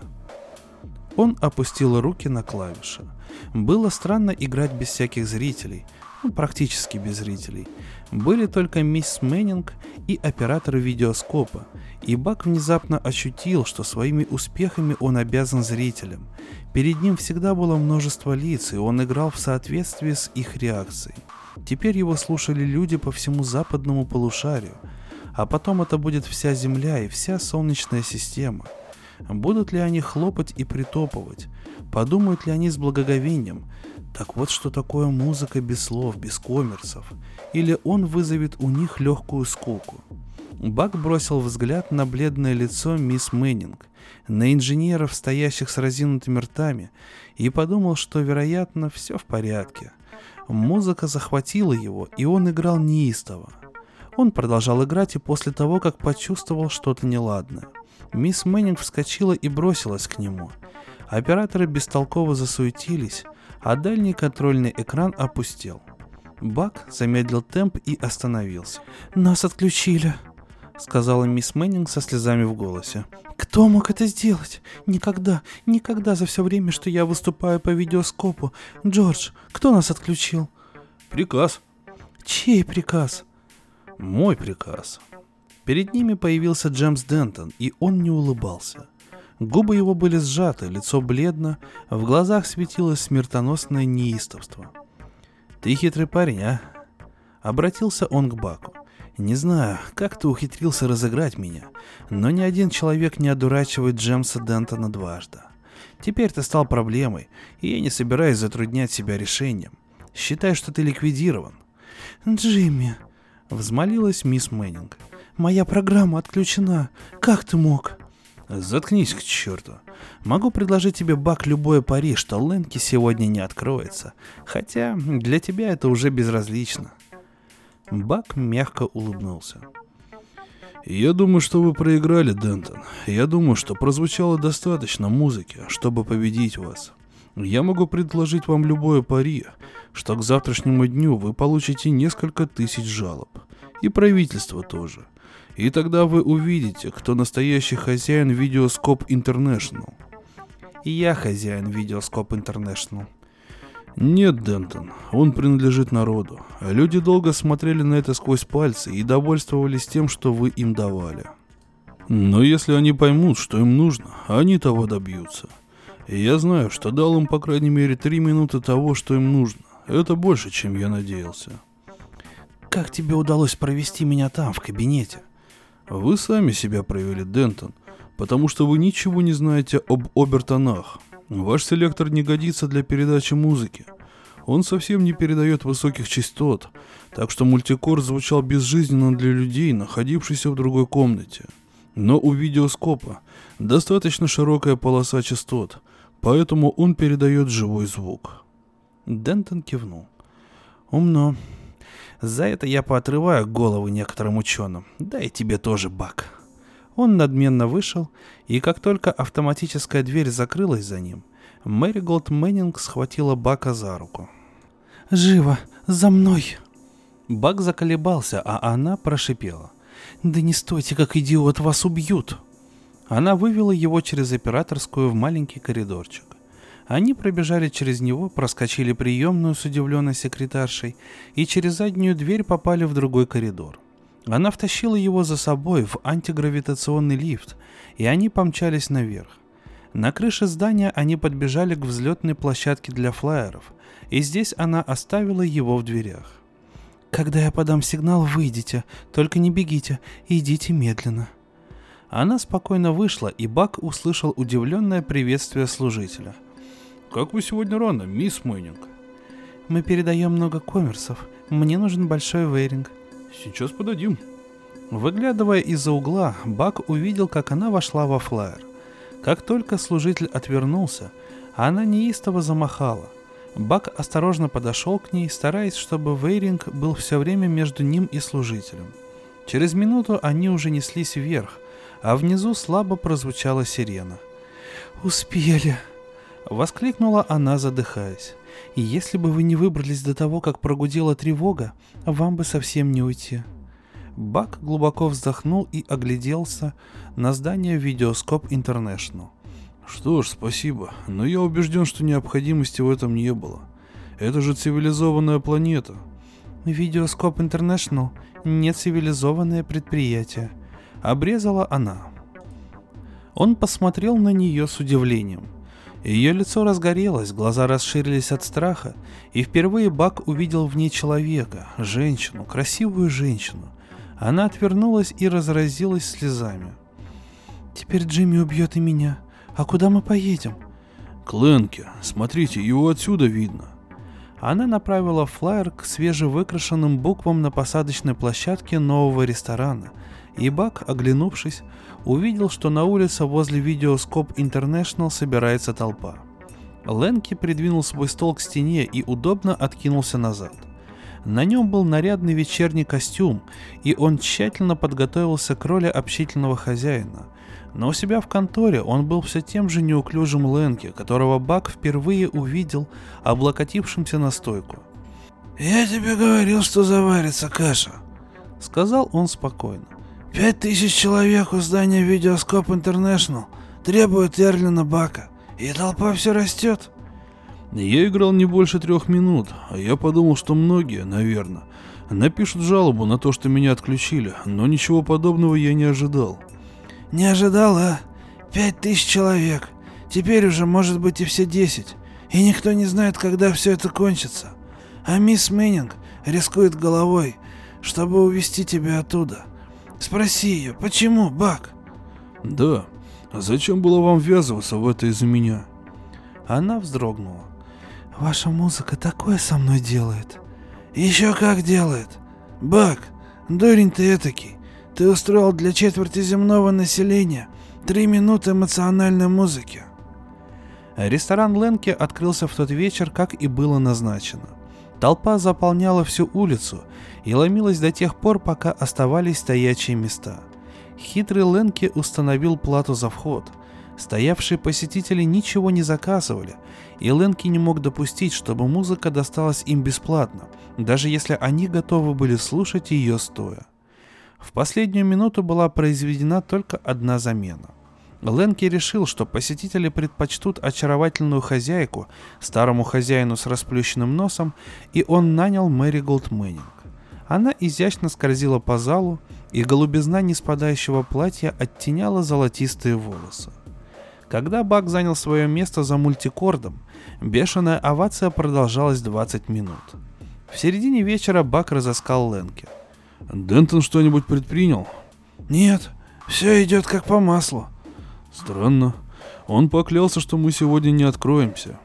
Он опустил руки на клавиши. Было странно играть без всяких зрителей, ну, практически без зрителей. Были только мисс Мэннинг и оператор видеоскопа, и Бак внезапно ощутил, что своими успехами он обязан зрителям. Перед ним всегда было множество лиц, и он играл в соответствии с их реакцией. Теперь его слушали люди по всему западному полушарию, а потом это будет вся Земля и вся Солнечная система. Будут ли они хлопать и притопывать? Подумают ли они с благоговением? Так вот что такое музыка без слов, без коммерсов. Или он вызовет у них легкую скуку. Бак бросил взгляд на бледное лицо мисс Мэннинг, на инженеров, стоящих с разинутыми ртами, и подумал, что, вероятно, все в порядке. Музыка захватила его, и он играл неистово. Он продолжал играть и после того, как почувствовал что-то неладное. Мисс Мэннинг вскочила и бросилась к нему. Операторы бестолково засуетились, а дальний контрольный экран опустел. Бак замедлил темп и остановился. «Нас отключили», — сказала мисс Мэннинг со слезами в голосе. «Кто мог это сделать? Никогда, никогда за все время, что я выступаю по видеоскопу. Джордж, кто нас отключил?» «Приказ». «Чей приказ?» «Мой приказ». Перед ними появился Джеймс Дентон, и он не улыбался. Губы его были сжаты, лицо бледно, в глазах светилось смертоносное неистовство. «Ты хитрый парень, а?» Обратился он к Баку. Не знаю, как ты ухитрился разыграть меня, но ни один человек не одурачивает Джемса Дентона дважды. Теперь ты стал проблемой, и я не собираюсь затруднять себя решением. Считай, что ты ликвидирован. Джимми, взмолилась мисс Мэннинг. Моя программа отключена. Как ты мог? Заткнись к черту. Могу предложить тебе бак любое пари, что Лэнки сегодня не откроется. Хотя для тебя это уже безразлично. Бак мягко улыбнулся. «Я думаю, что вы проиграли, Дентон. Я думаю, что прозвучало достаточно музыки, чтобы победить вас. Я могу предложить вам любое пари, что к завтрашнему дню вы получите несколько тысяч жалоб. И правительство тоже. И тогда вы увидите, кто настоящий хозяин Видеоскоп Интернешнл. Я хозяин Видеоскоп Интернешнл. Нет, Дентон, он принадлежит народу. Люди долго смотрели на это сквозь пальцы и довольствовались тем, что вы им давали. Но если они поймут, что им нужно, они того добьются. И я знаю, что дал им по крайней мере три минуты того, что им нужно. Это больше, чем я надеялся. Как тебе удалось провести меня там, в кабинете? Вы сами себя провели, Дентон, потому что вы ничего не знаете об обертонах, Ваш селектор не годится для передачи музыки. Он совсем не передает высоких частот, так что мультикор звучал безжизненно для людей, находившихся в другой комнате. Но у видеоскопа достаточно широкая полоса частот, поэтому он передает живой звук. Дентон кивнул. Умно. За это я поотрываю головы некоторым ученым. Да и тебе тоже, Бак. Он надменно вышел, и как только автоматическая дверь закрылась за ним, Мэри Голд Мэннинг схватила Бака за руку. «Живо! За мной!» Бак заколебался, а она прошипела. «Да не стойте, как идиот, вас убьют!» Она вывела его через операторскую в маленький коридорчик. Они пробежали через него, проскочили приемную с удивленной секретаршей и через заднюю дверь попали в другой коридор. Она втащила его за собой в антигравитационный лифт, и они помчались наверх. На крыше здания они подбежали к взлетной площадке для флайеров, и здесь она оставила его в дверях. «Когда я подам сигнал, выйдите, только не бегите, идите медленно». Она спокойно вышла, и Бак услышал удивленное приветствие служителя. «Как вы сегодня рано, мисс Мэннинг?» «Мы передаем много коммерсов. Мне нужен большой вейринг», Сейчас подадим. Выглядывая из-за угла, Бак увидел, как она вошла во флайер. Как только служитель отвернулся, она неистово замахала. Бак осторожно подошел к ней, стараясь, чтобы Вейринг был все время между ним и служителем. Через минуту они уже неслись вверх, а внизу слабо прозвучала сирена. «Успели!» — воскликнула она, задыхаясь. И если бы вы не выбрались до того, как прогудела тревога, вам бы совсем не уйти. Бак глубоко вздохнул и огляделся на здание Видеоскоп Интернешнл. Что ж, спасибо, но я убежден, что необходимости в этом не было. Это же цивилизованная планета. Видеоскоп Интернешнл не цивилизованное предприятие. Обрезала она. Он посмотрел на нее с удивлением. Ее лицо разгорелось, глаза расширились от страха, и впервые Бак увидел в ней человека, женщину, красивую женщину. Она отвернулась и разразилась слезами. «Теперь Джимми убьет и меня. А куда мы поедем?» «К. Смотрите, его отсюда видно». Она направила флаер к свежевыкрашенным буквам на посадочной площадке нового ресторана, и Бак, оглянувшись, увидел, что на улице возле Видеоскоп Интернешнл собирается толпа. Ленки придвинул свой стол к стене и удобно откинулся назад. На нем был нарядный вечерний костюм, и он тщательно подготовился к роли общительного хозяина. Но у себя в конторе он был все тем же неуклюжим Ленки, которого Бак впервые увидел, облокотившимся на стойку. «Я тебе говорил, что заварится каша», — сказал он спокойно. «Пять тысяч человек у здания Видеоскоп Интернешнл требуют Эрлина Бака, и толпа все растет». Я играл не больше трех минут, а я подумал, что многие, наверное, напишут жалобу на то, что меня отключили, но ничего подобного я не ожидал. Не ожидал, а? Пять тысяч человек. Теперь уже может быть и все десять. И никто не знает, когда все это кончится. А мисс Мэннинг рискует головой, чтобы увести тебя оттуда. Спроси ее, почему, Бак? Да. А зачем было вам ввязываться в это из-за меня? Она вздрогнула. Ваша музыка такое со мной делает. Еще как делает. Бак, дурень ты этакий. Ты устроил для четверти земного населения три минуты эмоциональной музыки. Ресторан Ленки открылся в тот вечер, как и было назначено. Толпа заполняла всю улицу и ломилась до тех пор, пока оставались стоячие места. Хитрый Ленки установил плату за вход – Стоявшие посетители ничего не заказывали, и Ленки не мог допустить, чтобы музыка досталась им бесплатно, даже если они готовы были слушать ее стоя. В последнюю минуту была произведена только одна замена. Ленки решил, что посетители предпочтут очаровательную хозяйку, старому хозяину с расплющенным носом, и он нанял Мэри Голдмэнинг. Она изящно скользила по залу, и голубизна неспадающего платья оттеняла золотистые волосы. Когда Бак занял свое место за мультикордом, бешеная овация продолжалась 20 минут. В середине вечера Бак разыскал Ленки. «Дентон что-нибудь предпринял?» «Нет, все идет как по маслу». «Странно. Он поклялся, что мы сегодня не откроемся».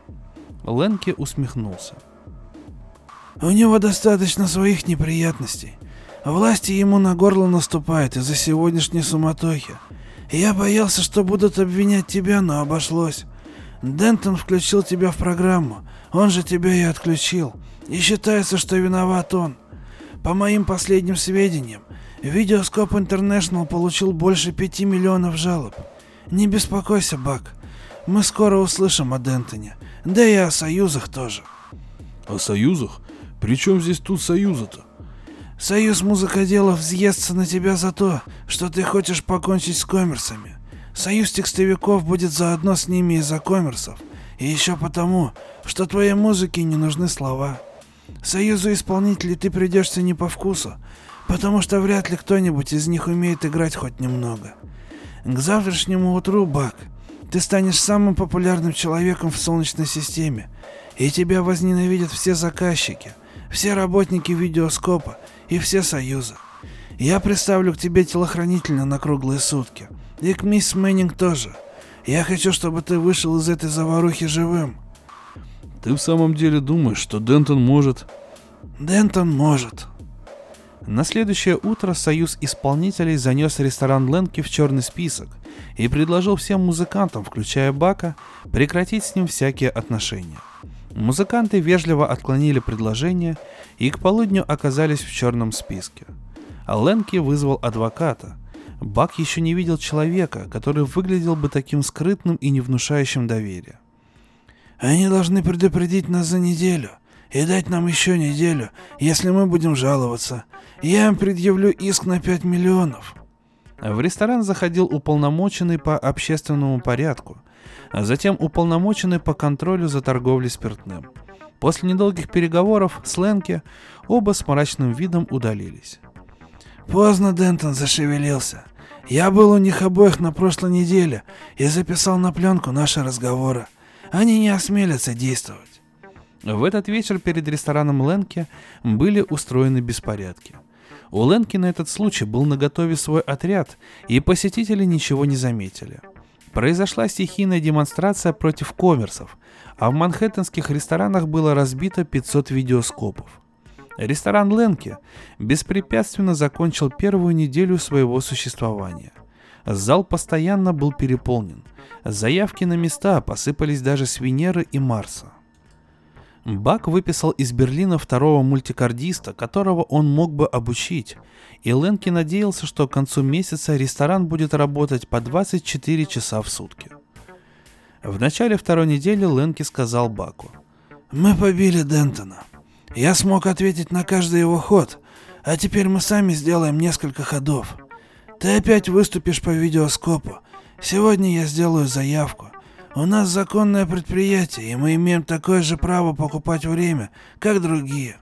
Ленки усмехнулся. «У него достаточно своих неприятностей. Власти ему на горло наступают из-за сегодняшней суматохи. Я боялся, что будут обвинять тебя, но обошлось. Дентон включил тебя в программу. Он же тебя и отключил. И считается, что виноват он. По моим последним сведениям, Видеоскоп Интернешнл получил больше пяти миллионов жалоб. Не беспокойся, Бак. Мы скоро услышим о Дентоне. Да и о союзах тоже. О союзах? При чем здесь тут союзы-то? Союз музыкоделов взъестся на тебя за то, что ты хочешь покончить с коммерсами. Союз текстовиков будет заодно с ними из-за коммерсов. И еще потому, что твоей музыке не нужны слова. Союзу исполнителей ты придешься не по вкусу, потому что вряд ли кто-нибудь из них умеет играть хоть немного. К завтрашнему утру, Бак, ты станешь самым популярным человеком в Солнечной системе, и тебя возненавидят все заказчики, все работники видеоскопа и все союзы. Я приставлю к тебе телохранителя на круглые сутки. И к мисс Мэннинг тоже. Я хочу, чтобы ты вышел из этой заварухи живым. Ты в самом деле думаешь, что Дентон может... Дентон может. На следующее утро Союз исполнителей занес ресторан Ленки в черный список и предложил всем музыкантам, включая Бака, прекратить с ним всякие отношения. Музыканты вежливо отклонили предложение и к полудню оказались в черном списке. А Ленки вызвал адвоката. Бак еще не видел человека, который выглядел бы таким скрытным и не внушающим доверия. «Они должны предупредить нас за неделю и дать нам еще неделю, если мы будем жаловаться. Я им предъявлю иск на 5 миллионов». В ресторан заходил уполномоченный по общественному порядку, а затем уполномоченный по контролю за торговлей спиртным. После недолгих переговоров с Ленки оба с мрачным видом удалились. Поздно Дентон зашевелился. Я был у них обоих на прошлой неделе и записал на пленку наши разговоры. Они не осмелятся действовать. В этот вечер перед рестораном Ленки были устроены беспорядки. У Ленки на этот случай был наготове свой отряд, и посетители ничего не заметили – Произошла стихийная демонстрация против коммерсов, а в манхэттенских ресторанах было разбито 500 видеоскопов. Ресторан Ленки беспрепятственно закончил первую неделю своего существования. Зал постоянно был переполнен. Заявки на места посыпались даже с Венеры и Марса. Бак выписал из Берлина второго мультикардиста, которого он мог бы обучить, и Ленки надеялся, что к концу месяца ресторан будет работать по 24 часа в сутки. В начале второй недели Ленки сказал Баку. «Мы побили Дентона. Я смог ответить на каждый его ход, а теперь мы сами сделаем несколько ходов. Ты опять выступишь по видеоскопу. Сегодня я сделаю заявку. У нас законное предприятие, и мы имеем такое же право покупать время, как другие.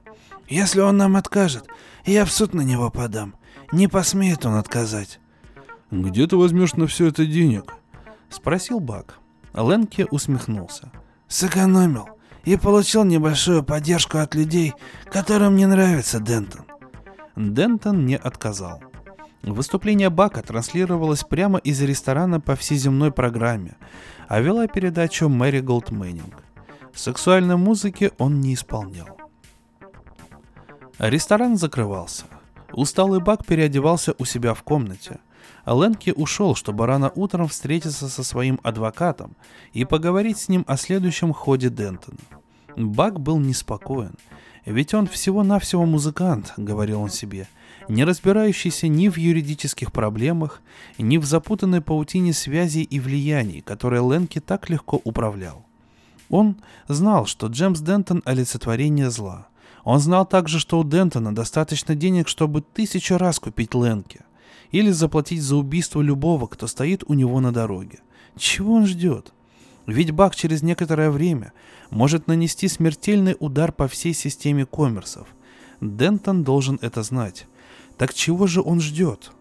Если он нам откажет, я в суд на него подам. Не посмеет он отказать. Где ты возьмешь на все это денег? Спросил Бак. Ленке усмехнулся. Сэкономил и получил небольшую поддержку от людей, которым не нравится Дентон. Дентон не отказал. Выступление Бака транслировалось прямо из ресторана по всеземной программе, а вела передачу Мэри Голд Мэннинг. Сексуальной музыки он не исполнял. Ресторан закрывался. Усталый Бак переодевался у себя в комнате, Ленки ушел, чтобы рано утром встретиться со своим адвокатом и поговорить с ним о следующем ходе Дентона. Бак был неспокоен, ведь он всего-навсего музыкант, говорил он себе, не разбирающийся ни в юридических проблемах, ни в запутанной паутине связей и влияний, которые Ленки так легко управлял. Он знал, что Джемс Дентон – олицетворение зла. Он знал также, что у Дентона достаточно денег, чтобы тысячу раз купить Ленки или заплатить за убийство любого, кто стоит у него на дороге. Чего он ждет? Ведь Бак через некоторое время может нанести смертельный удар по всей системе коммерсов. Дентон должен это знать. Так чего же он ждет?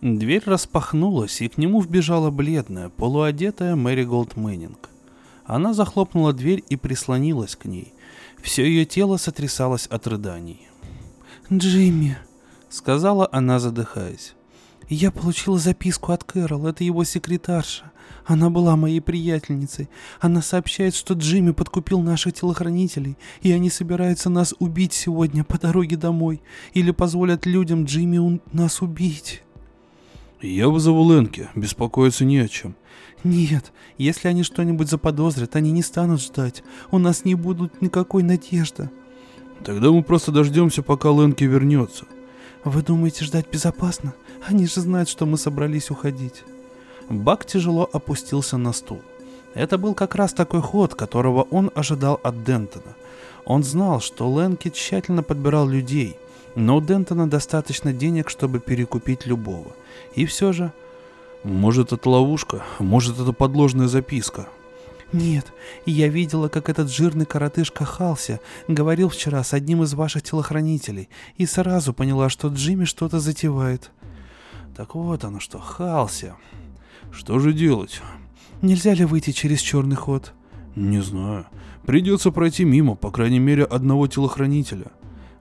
Дверь распахнулась, и к нему вбежала бледная, полуодетая Мэри Голд Мэннинг. Она захлопнула дверь и прислонилась к ней. Все ее тело сотрясалось от рыданий. «Джимми», — сказала она, задыхаясь. «Я получила записку от Кэрол, это его секретарша. Она была моей приятельницей. Она сообщает, что Джимми подкупил наших телохранителей, и они собираются нас убить сегодня по дороге домой. Или позволят людям Джимми у- нас убить. Я вызову Ленки, беспокоиться не о чем. Нет, если они что-нибудь заподозрят, они не станут ждать. У нас не будут никакой надежды. Тогда мы просто дождемся, пока Ленки вернется. Вы думаете, ждать безопасно? Они же знают, что мы собрались уходить. Бак тяжело опустился на стул. Это был как раз такой ход, которого он ожидал от Дентона. Он знал, что Ленки тщательно подбирал людей, но у Дентона достаточно денег, чтобы перекупить любого. И все же... Может, это ловушка, может, это подложная записка. Нет, я видела, как этот жирный коротышка Халси говорил вчера с одним из ваших телохранителей, и сразу поняла, что Джимми что-то затевает. Так вот оно что, Халси. Что же делать? Нельзя ли выйти через черный ход? Не знаю. Придется пройти мимо, по крайней мере, одного телохранителя.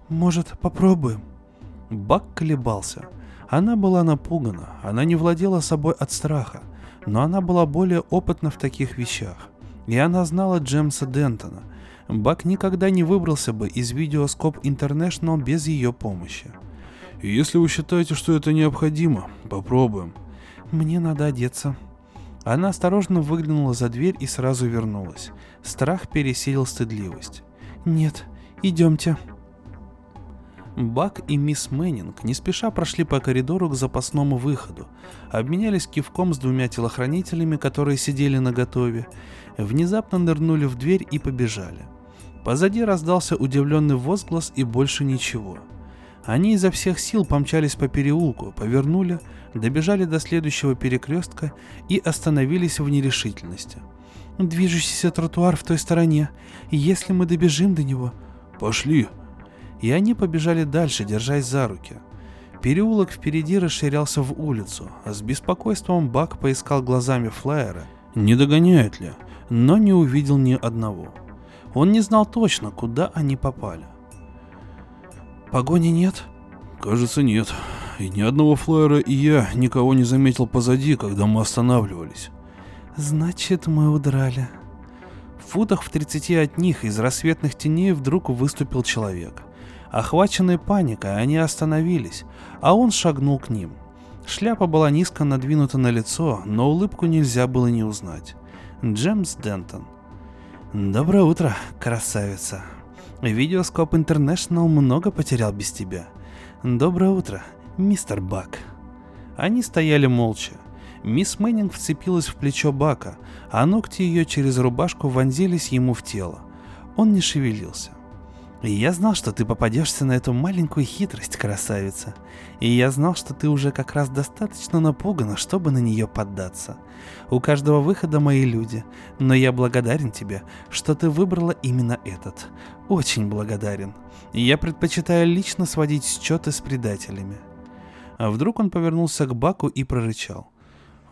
Может, попробуем? Бак колебался. Она была напугана, она не владела собой от страха, но она была более опытна в таких вещах. И она знала Джемса Дентона. Бак никогда не выбрался бы из видеоскоп International без ее помощи. Если вы считаете, что это необходимо, попробуем. Мне надо одеться. Она осторожно выглянула за дверь и сразу вернулась. Страх пересилил стыдливость. Нет, идемте. Бак и мисс Мэннинг не спеша прошли по коридору к запасному выходу, обменялись кивком с двумя телохранителями, которые сидели на готове, внезапно нырнули в дверь и побежали. Позади раздался удивленный возглас и больше ничего. Они изо всех сил помчались по переулку, повернули, добежали до следующего перекрестка и остановились в нерешительности. Движущийся тротуар в той стороне. Если мы добежим до него... Пошли, и они побежали дальше, держась за руки. Переулок впереди расширялся в улицу, а с беспокойством Бак поискал глазами флайера, не догоняют ли, но не увидел ни одного. Он не знал точно, куда они попали. Погони нет? Кажется, нет. И ни одного флайера и я никого не заметил позади, когда мы останавливались. Значит, мы удрали. В футах в 30 от них из рассветных теней вдруг выступил человек. Охваченные паникой, они остановились, а он шагнул к ним. Шляпа была низко надвинута на лицо, но улыбку нельзя было не узнать. Джемс Дентон. «Доброе утро, красавица. Видеоскоп Интернешнл много потерял без тебя. Доброе утро, мистер Бак». Они стояли молча. Мисс Мэннинг вцепилась в плечо Бака, а ногти ее через рубашку вонзились ему в тело. Он не шевелился. «Я знал, что ты попадешься на эту маленькую хитрость, красавица. И я знал, что ты уже как раз достаточно напугана, чтобы на нее поддаться. У каждого выхода мои люди, но я благодарен тебе, что ты выбрала именно этот. Очень благодарен. Я предпочитаю лично сводить счеты с предателями». А вдруг он повернулся к Баку и прорычал –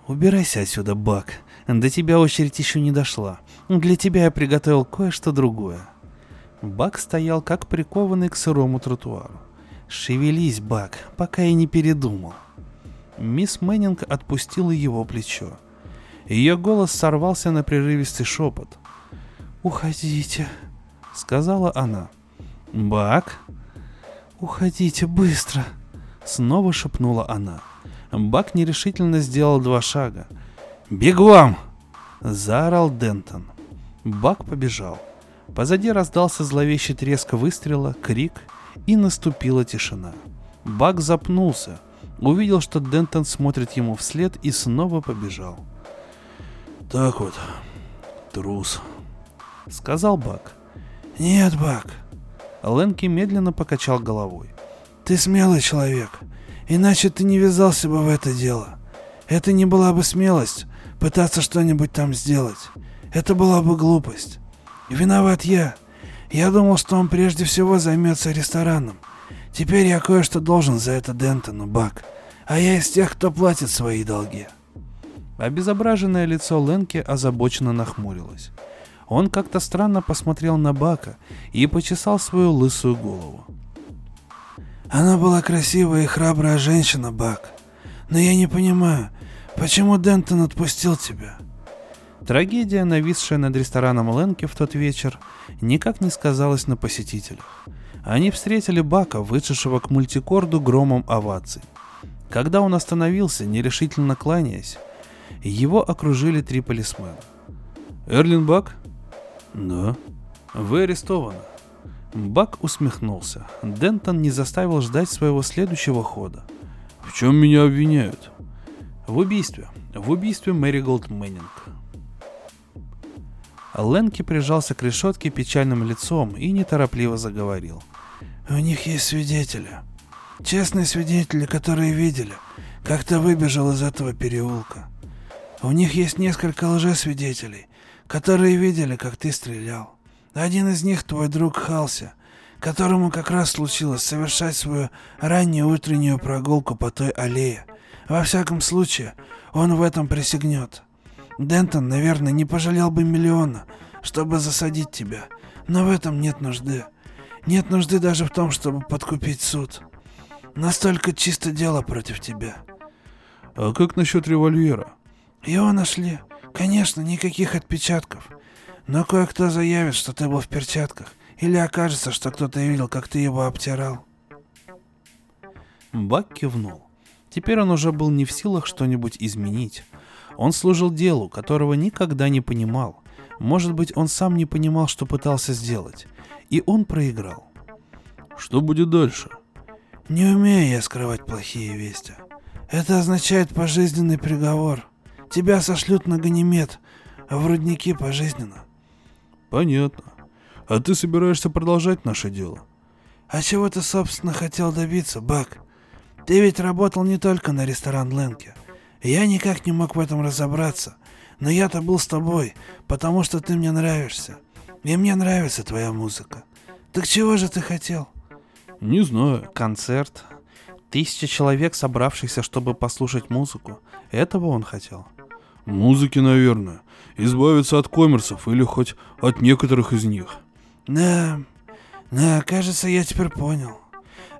«Убирайся отсюда, Бак. До тебя очередь еще не дошла. Для тебя я приготовил кое-что другое». Бак стоял как прикованный к сырому тротуару. «Шевелись, Бак, пока я не передумал». Мисс Мэннинг отпустила его плечо. Ее голос сорвался на прерывистый шепот. «Уходите», — сказала она. «Бак?» «Уходите быстро», — снова шепнула она. Бак нерешительно сделал два шага. «Бегом!» — заорал Дентон. Бак побежал. Позади раздался зловещий треск выстрела, крик, и наступила тишина. Бак запнулся, увидел, что Дентон смотрит ему вслед и снова побежал. «Так вот, трус», — сказал Бак. «Нет, Бак». Ленки медленно покачал головой. «Ты смелый человек. Иначе ты не ввязался бы в это дело. Это не была бы смелость пытаться что-нибудь там сделать. Это была бы глупость. Виноват я. Я думал, что он прежде всего займется рестораном. Теперь я кое-что должен за это Дентону, Бак. А я из тех, кто платит свои долги. Обезображенное лицо Ленки озабоченно нахмурилось. Он как-то странно посмотрел на Бака и почесал свою лысую голову. Она была красивая и храбрая женщина, Бак. Но я не понимаю, почему Дентон отпустил тебя?» Трагедия, нависшая над рестораном Ленки в тот вечер, никак не сказалась на посетителях. Они встретили Бака, вышедшего к мультикорду громом оваций. Когда он остановился, нерешительно кланяясь, его окружили три полисмена. «Эрлин Бак?» «Да». «Вы арестованы. Бак усмехнулся. Дентон не заставил ждать своего следующего хода. «В чем меня обвиняют?» «В убийстве. В убийстве Мэри Голд Мэннинг». Ленки прижался к решетке печальным лицом и неторопливо заговорил. «У них есть свидетели. Честные свидетели, которые видели, как ты выбежал из этого переулка. У них есть несколько лжесвидетелей, которые видели, как ты стрелял. Один из них твой друг Халси, которому как раз случилось совершать свою раннюю утреннюю прогулку по той аллее. Во всяком случае, он в этом присягнет. Дентон, наверное, не пожалел бы миллиона, чтобы засадить тебя, но в этом нет нужды. Нет нужды даже в том, чтобы подкупить суд. Настолько чисто дело против тебя. А как насчет револьвера? Его нашли. Конечно, никаких отпечатков. Но кое-кто заявит, что ты был в перчатках, или окажется, что кто-то видел, как ты его обтирал. Бак кивнул. Теперь он уже был не в силах что-нибудь изменить. Он служил делу, которого никогда не понимал. Может быть, он сам не понимал, что пытался сделать. И он проиграл. Что будет дальше? Не умею я скрывать плохие вести. Это означает пожизненный приговор. Тебя сошлют на Ганимед, а в рудники пожизненно. Понятно. А ты собираешься продолжать наше дело? А чего ты, собственно, хотел добиться, Бак? Ты ведь работал не только на ресторан Ленке. Я никак не мог в этом разобраться. Но я-то был с тобой, потому что ты мне нравишься. И мне нравится твоя музыка. Так чего же ты хотел? Не знаю. Концерт. Тысяча человек, собравшихся, чтобы послушать музыку. Этого он хотел. Музыки, наверное избавиться от коммерсов или хоть от некоторых из них. Да, да, кажется, я теперь понял.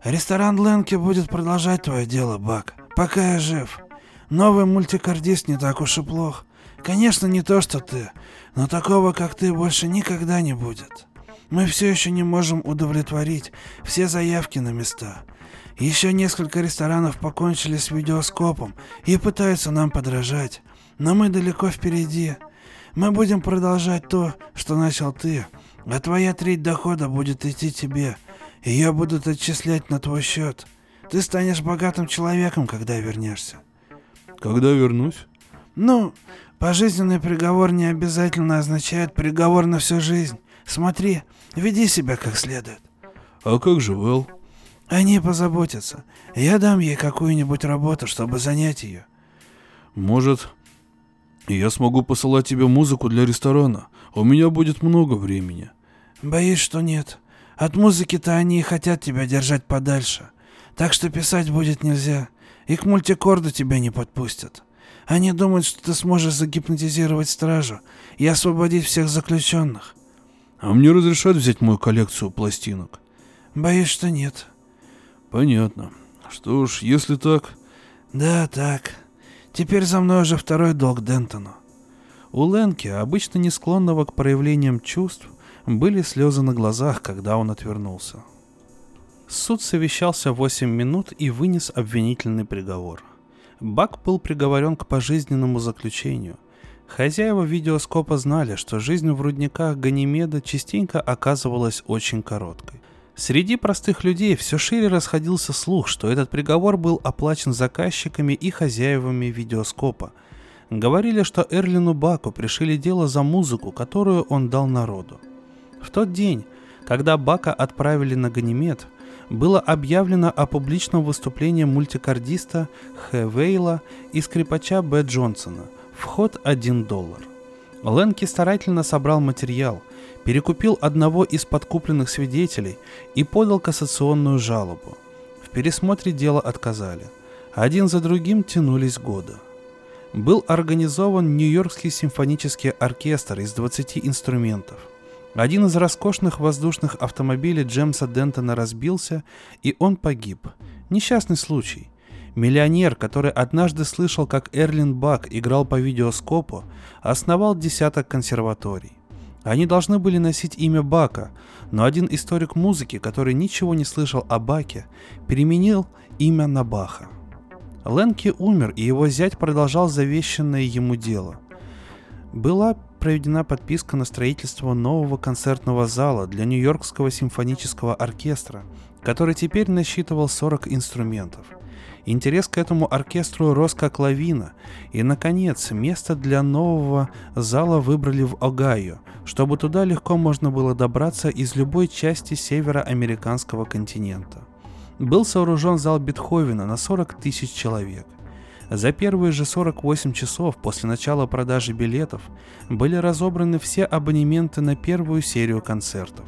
Ресторан Ленки будет продолжать твое дело, Бак, пока я жив. Новый мультикардист не так уж и плох. Конечно, не то, что ты, но такого, как ты, больше никогда не будет. Мы все еще не можем удовлетворить все заявки на места. Еще несколько ресторанов покончили с видеоскопом и пытаются нам подражать. Но мы далеко впереди. Мы будем продолжать то, что начал ты, а твоя треть дохода будет идти тебе. Ее будут отчислять на твой счет. Ты станешь богатым человеком, когда вернешься. Когда вернусь? Ну, пожизненный приговор не обязательно означает приговор на всю жизнь. Смотри, веди себя как следует. А как же Вэл? Они позаботятся. Я дам ей какую-нибудь работу, чтобы занять ее. Может, я смогу посылать тебе музыку для ресторана. У меня будет много времени. Боюсь, что нет. От музыки-то они и хотят тебя держать подальше. Так что писать будет нельзя. И к мультикорду тебя не подпустят. Они думают, что ты сможешь загипнотизировать стражу и освободить всех заключенных. А мне разрешат взять мою коллекцию пластинок? Боюсь, что нет. Понятно. Что ж, если так... Да, так. Теперь за мной уже второй долг Дентону. У Ленки, обычно не склонного к проявлениям чувств, были слезы на глазах, когда он отвернулся. Суд совещался 8 минут и вынес обвинительный приговор. Бак был приговорен к пожизненному заключению. Хозяева видеоскопа знали, что жизнь в рудниках Ганимеда частенько оказывалась очень короткой. Среди простых людей все шире расходился слух, что этот приговор был оплачен заказчиками и хозяевами видеоскопа. Говорили, что Эрлину Баку пришили дело за музыку, которую он дал народу. В тот день, когда Бака отправили на Ганимед, было объявлено о публичном выступлении мультикардиста Х. Вейла и скрипача Б. Джонсона. Вход 1 доллар. Ленки старательно собрал материал, перекупил одного из подкупленных свидетелей и подал кассационную жалобу. В пересмотре дела отказали. Один за другим тянулись годы. Был организован Нью-Йоркский симфонический оркестр из 20 инструментов. Один из роскошных воздушных автомобилей Джемса Дентона разбился, и он погиб. Несчастный случай. Миллионер, который однажды слышал, как Эрлин Бак играл по видеоскопу, основал десяток консерваторий. Они должны были носить имя Бака, но один историк музыки, который ничего не слышал о Баке, переменил имя на Баха. Ленки умер, и его зять продолжал завещанное ему дело. Была проведена подписка на строительство нового концертного зала для Нью-Йоркского симфонического оркестра, который теперь насчитывал 40 инструментов – Интерес к этому оркестру рос как лавина, и, наконец, место для нового зала выбрали в Огайо, чтобы туда легко можно было добраться из любой части североамериканского континента. Был сооружен зал Бетховена на 40 тысяч человек. За первые же 48 часов после начала продажи билетов были разобраны все абонементы на первую серию концертов.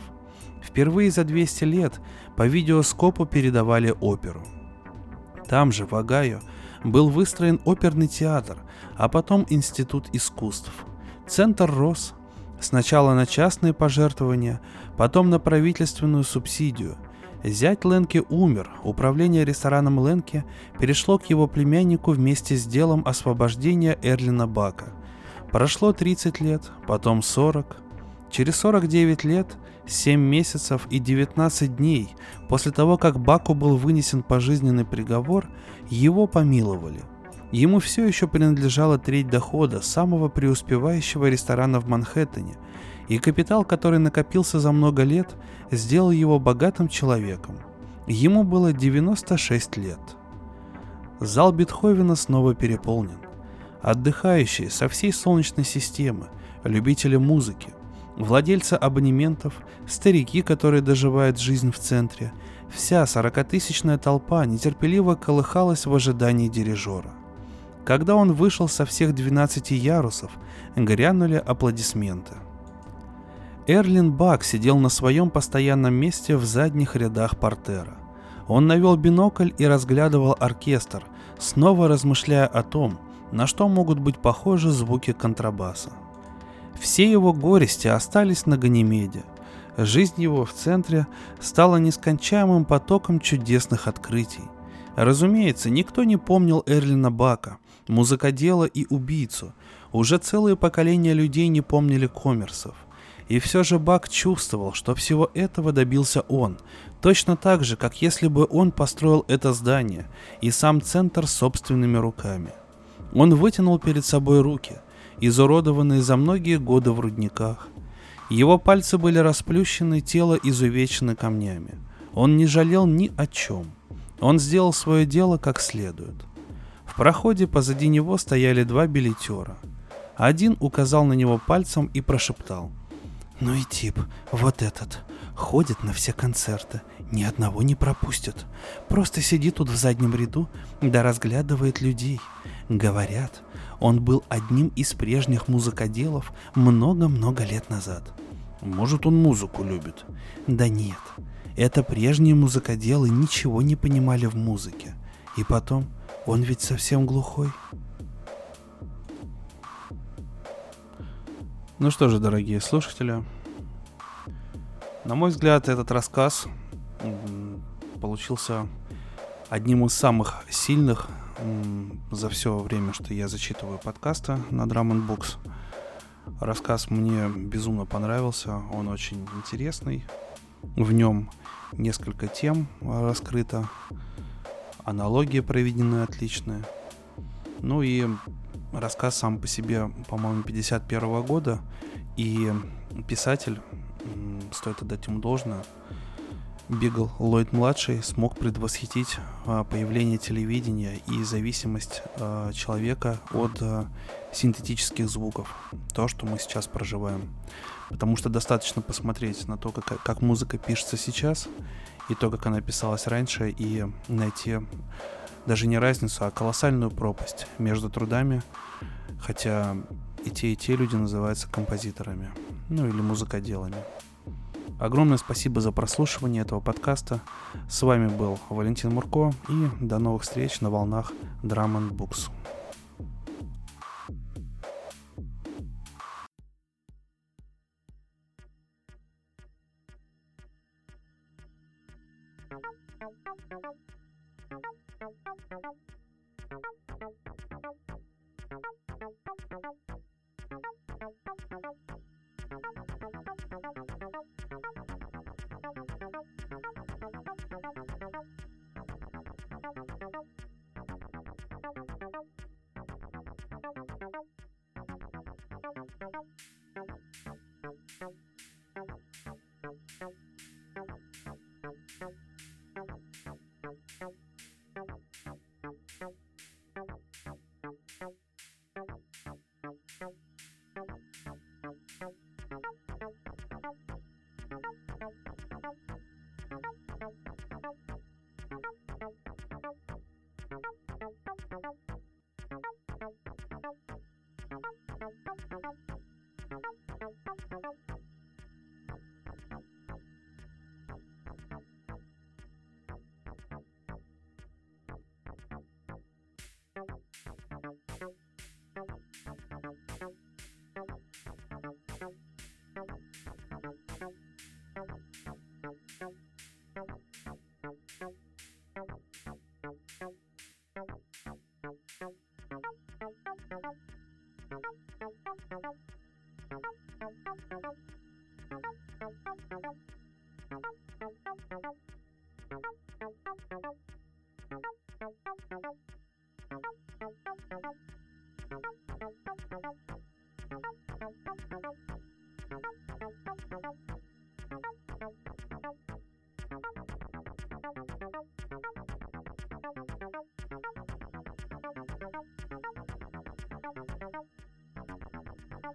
Впервые за 200 лет по видеоскопу передавали оперу – там же, в Огайо, был выстроен оперный театр, а потом Институт искусств. Центр рос. Сначала на частные пожертвования, потом на правительственную субсидию. Зять Ленки умер, управление рестораном Ленки перешло к его племяннику вместе с делом освобождения Эрлина Бака. Прошло 30 лет, потом 40. Через 49 лет 7 месяцев и 19 дней после того, как Баку был вынесен пожизненный приговор, его помиловали. Ему все еще принадлежала треть дохода самого преуспевающего ресторана в Манхэттене, и капитал, который накопился за много лет, сделал его богатым человеком. Ему было 96 лет. Зал Бетховена снова переполнен. Отдыхающие со всей Солнечной системы, любители музыки, владельцы абонементов, старики, которые доживают жизнь в центре, вся сорокатысячная толпа нетерпеливо колыхалась в ожидании дирижера. Когда он вышел со всех 12 ярусов, грянули аплодисменты. Эрлин Бак сидел на своем постоянном месте в задних рядах портера. Он навел бинокль и разглядывал оркестр, снова размышляя о том, на что могут быть похожи звуки контрабаса. Все его горести остались на Ганимеде. Жизнь его в центре стала нескончаемым потоком чудесных открытий. Разумеется, никто не помнил Эрлина Бака, музыкодела и убийцу. Уже целые поколения людей не помнили коммерсов. И все же Бак чувствовал, что всего этого добился он, точно так же, как если бы он построил это здание и сам центр собственными руками. Он вытянул перед собой руки, изуродованные за многие годы в рудниках. Его пальцы были расплющены, тело изувечено камнями. Он не жалел ни о чем. Он сделал свое дело как следует. В проходе позади него стояли два билетера. Один указал на него пальцем и прошептал. «Ну и тип, вот этот, ходит на все концерты, ни одного не пропустит. Просто сидит тут в заднем ряду, да разглядывает людей. Говорят, он был одним из прежних музыкоделов много-много лет назад. Может, он музыку любит? Да нет, это прежние музыкоделы ничего не понимали в музыке. И потом, он ведь совсем глухой. Ну что же, дорогие слушатели, на мой взгляд, этот рассказ получился одним из самых сильных за все время, что я зачитываю подкаста на Drum Books. Рассказ мне безумно понравился, он очень интересный. В нем несколько тем раскрыто, аналогии проведены отличные. Ну и рассказ сам по себе, по-моему, 51 года, и писатель, стоит отдать ему должное, Бигл Ллойд младший смог предвосхитить а, появление телевидения и зависимость а, человека от а, синтетических звуков, то, что мы сейчас проживаем. Потому что достаточно посмотреть на то, как, как музыка пишется сейчас, и то, как она писалась раньше, и найти даже не разницу, а колоссальную пропасть между трудами, хотя и те, и те люди называются композиторами, ну или музыкоделами. Огромное спасибо за прослушивание этого подкаста. С вами был Валентин Мурко и до новых встреч на волнах Drum Books. You.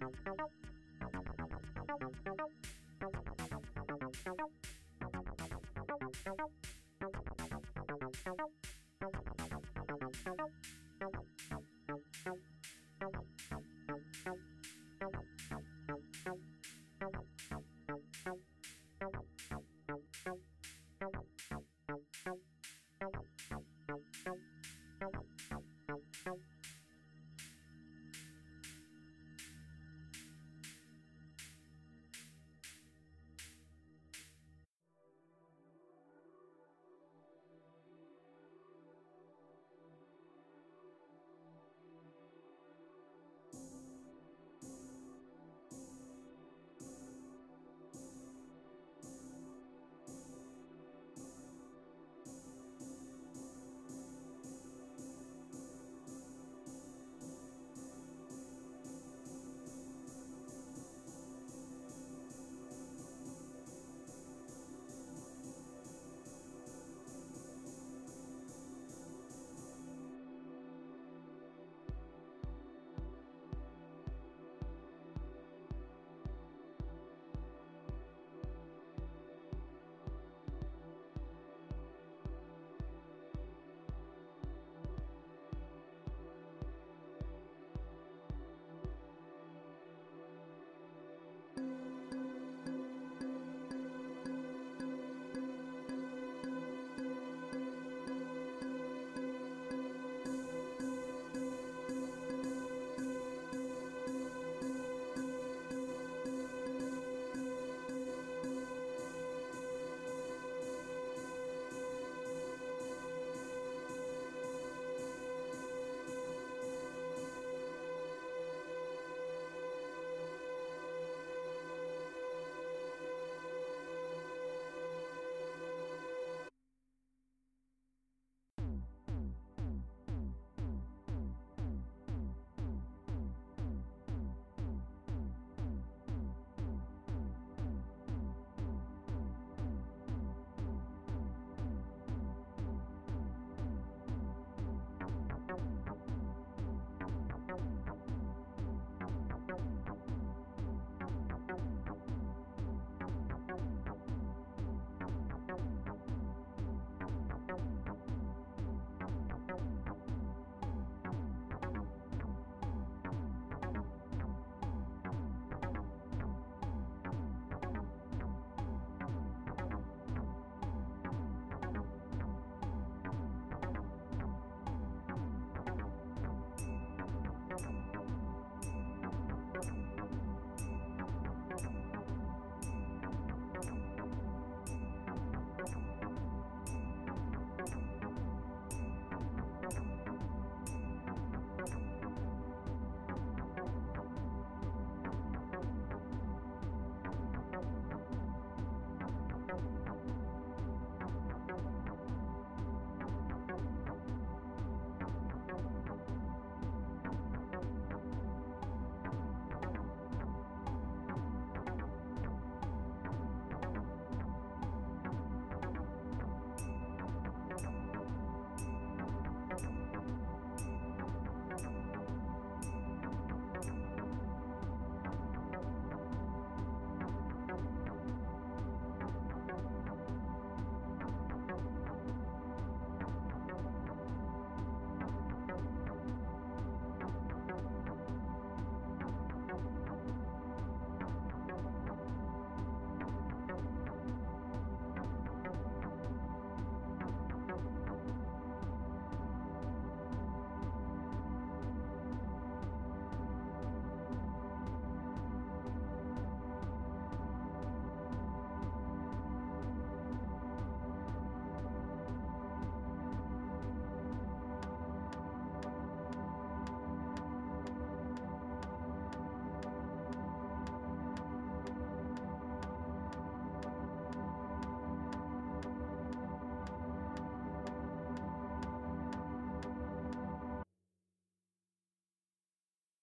Thank you.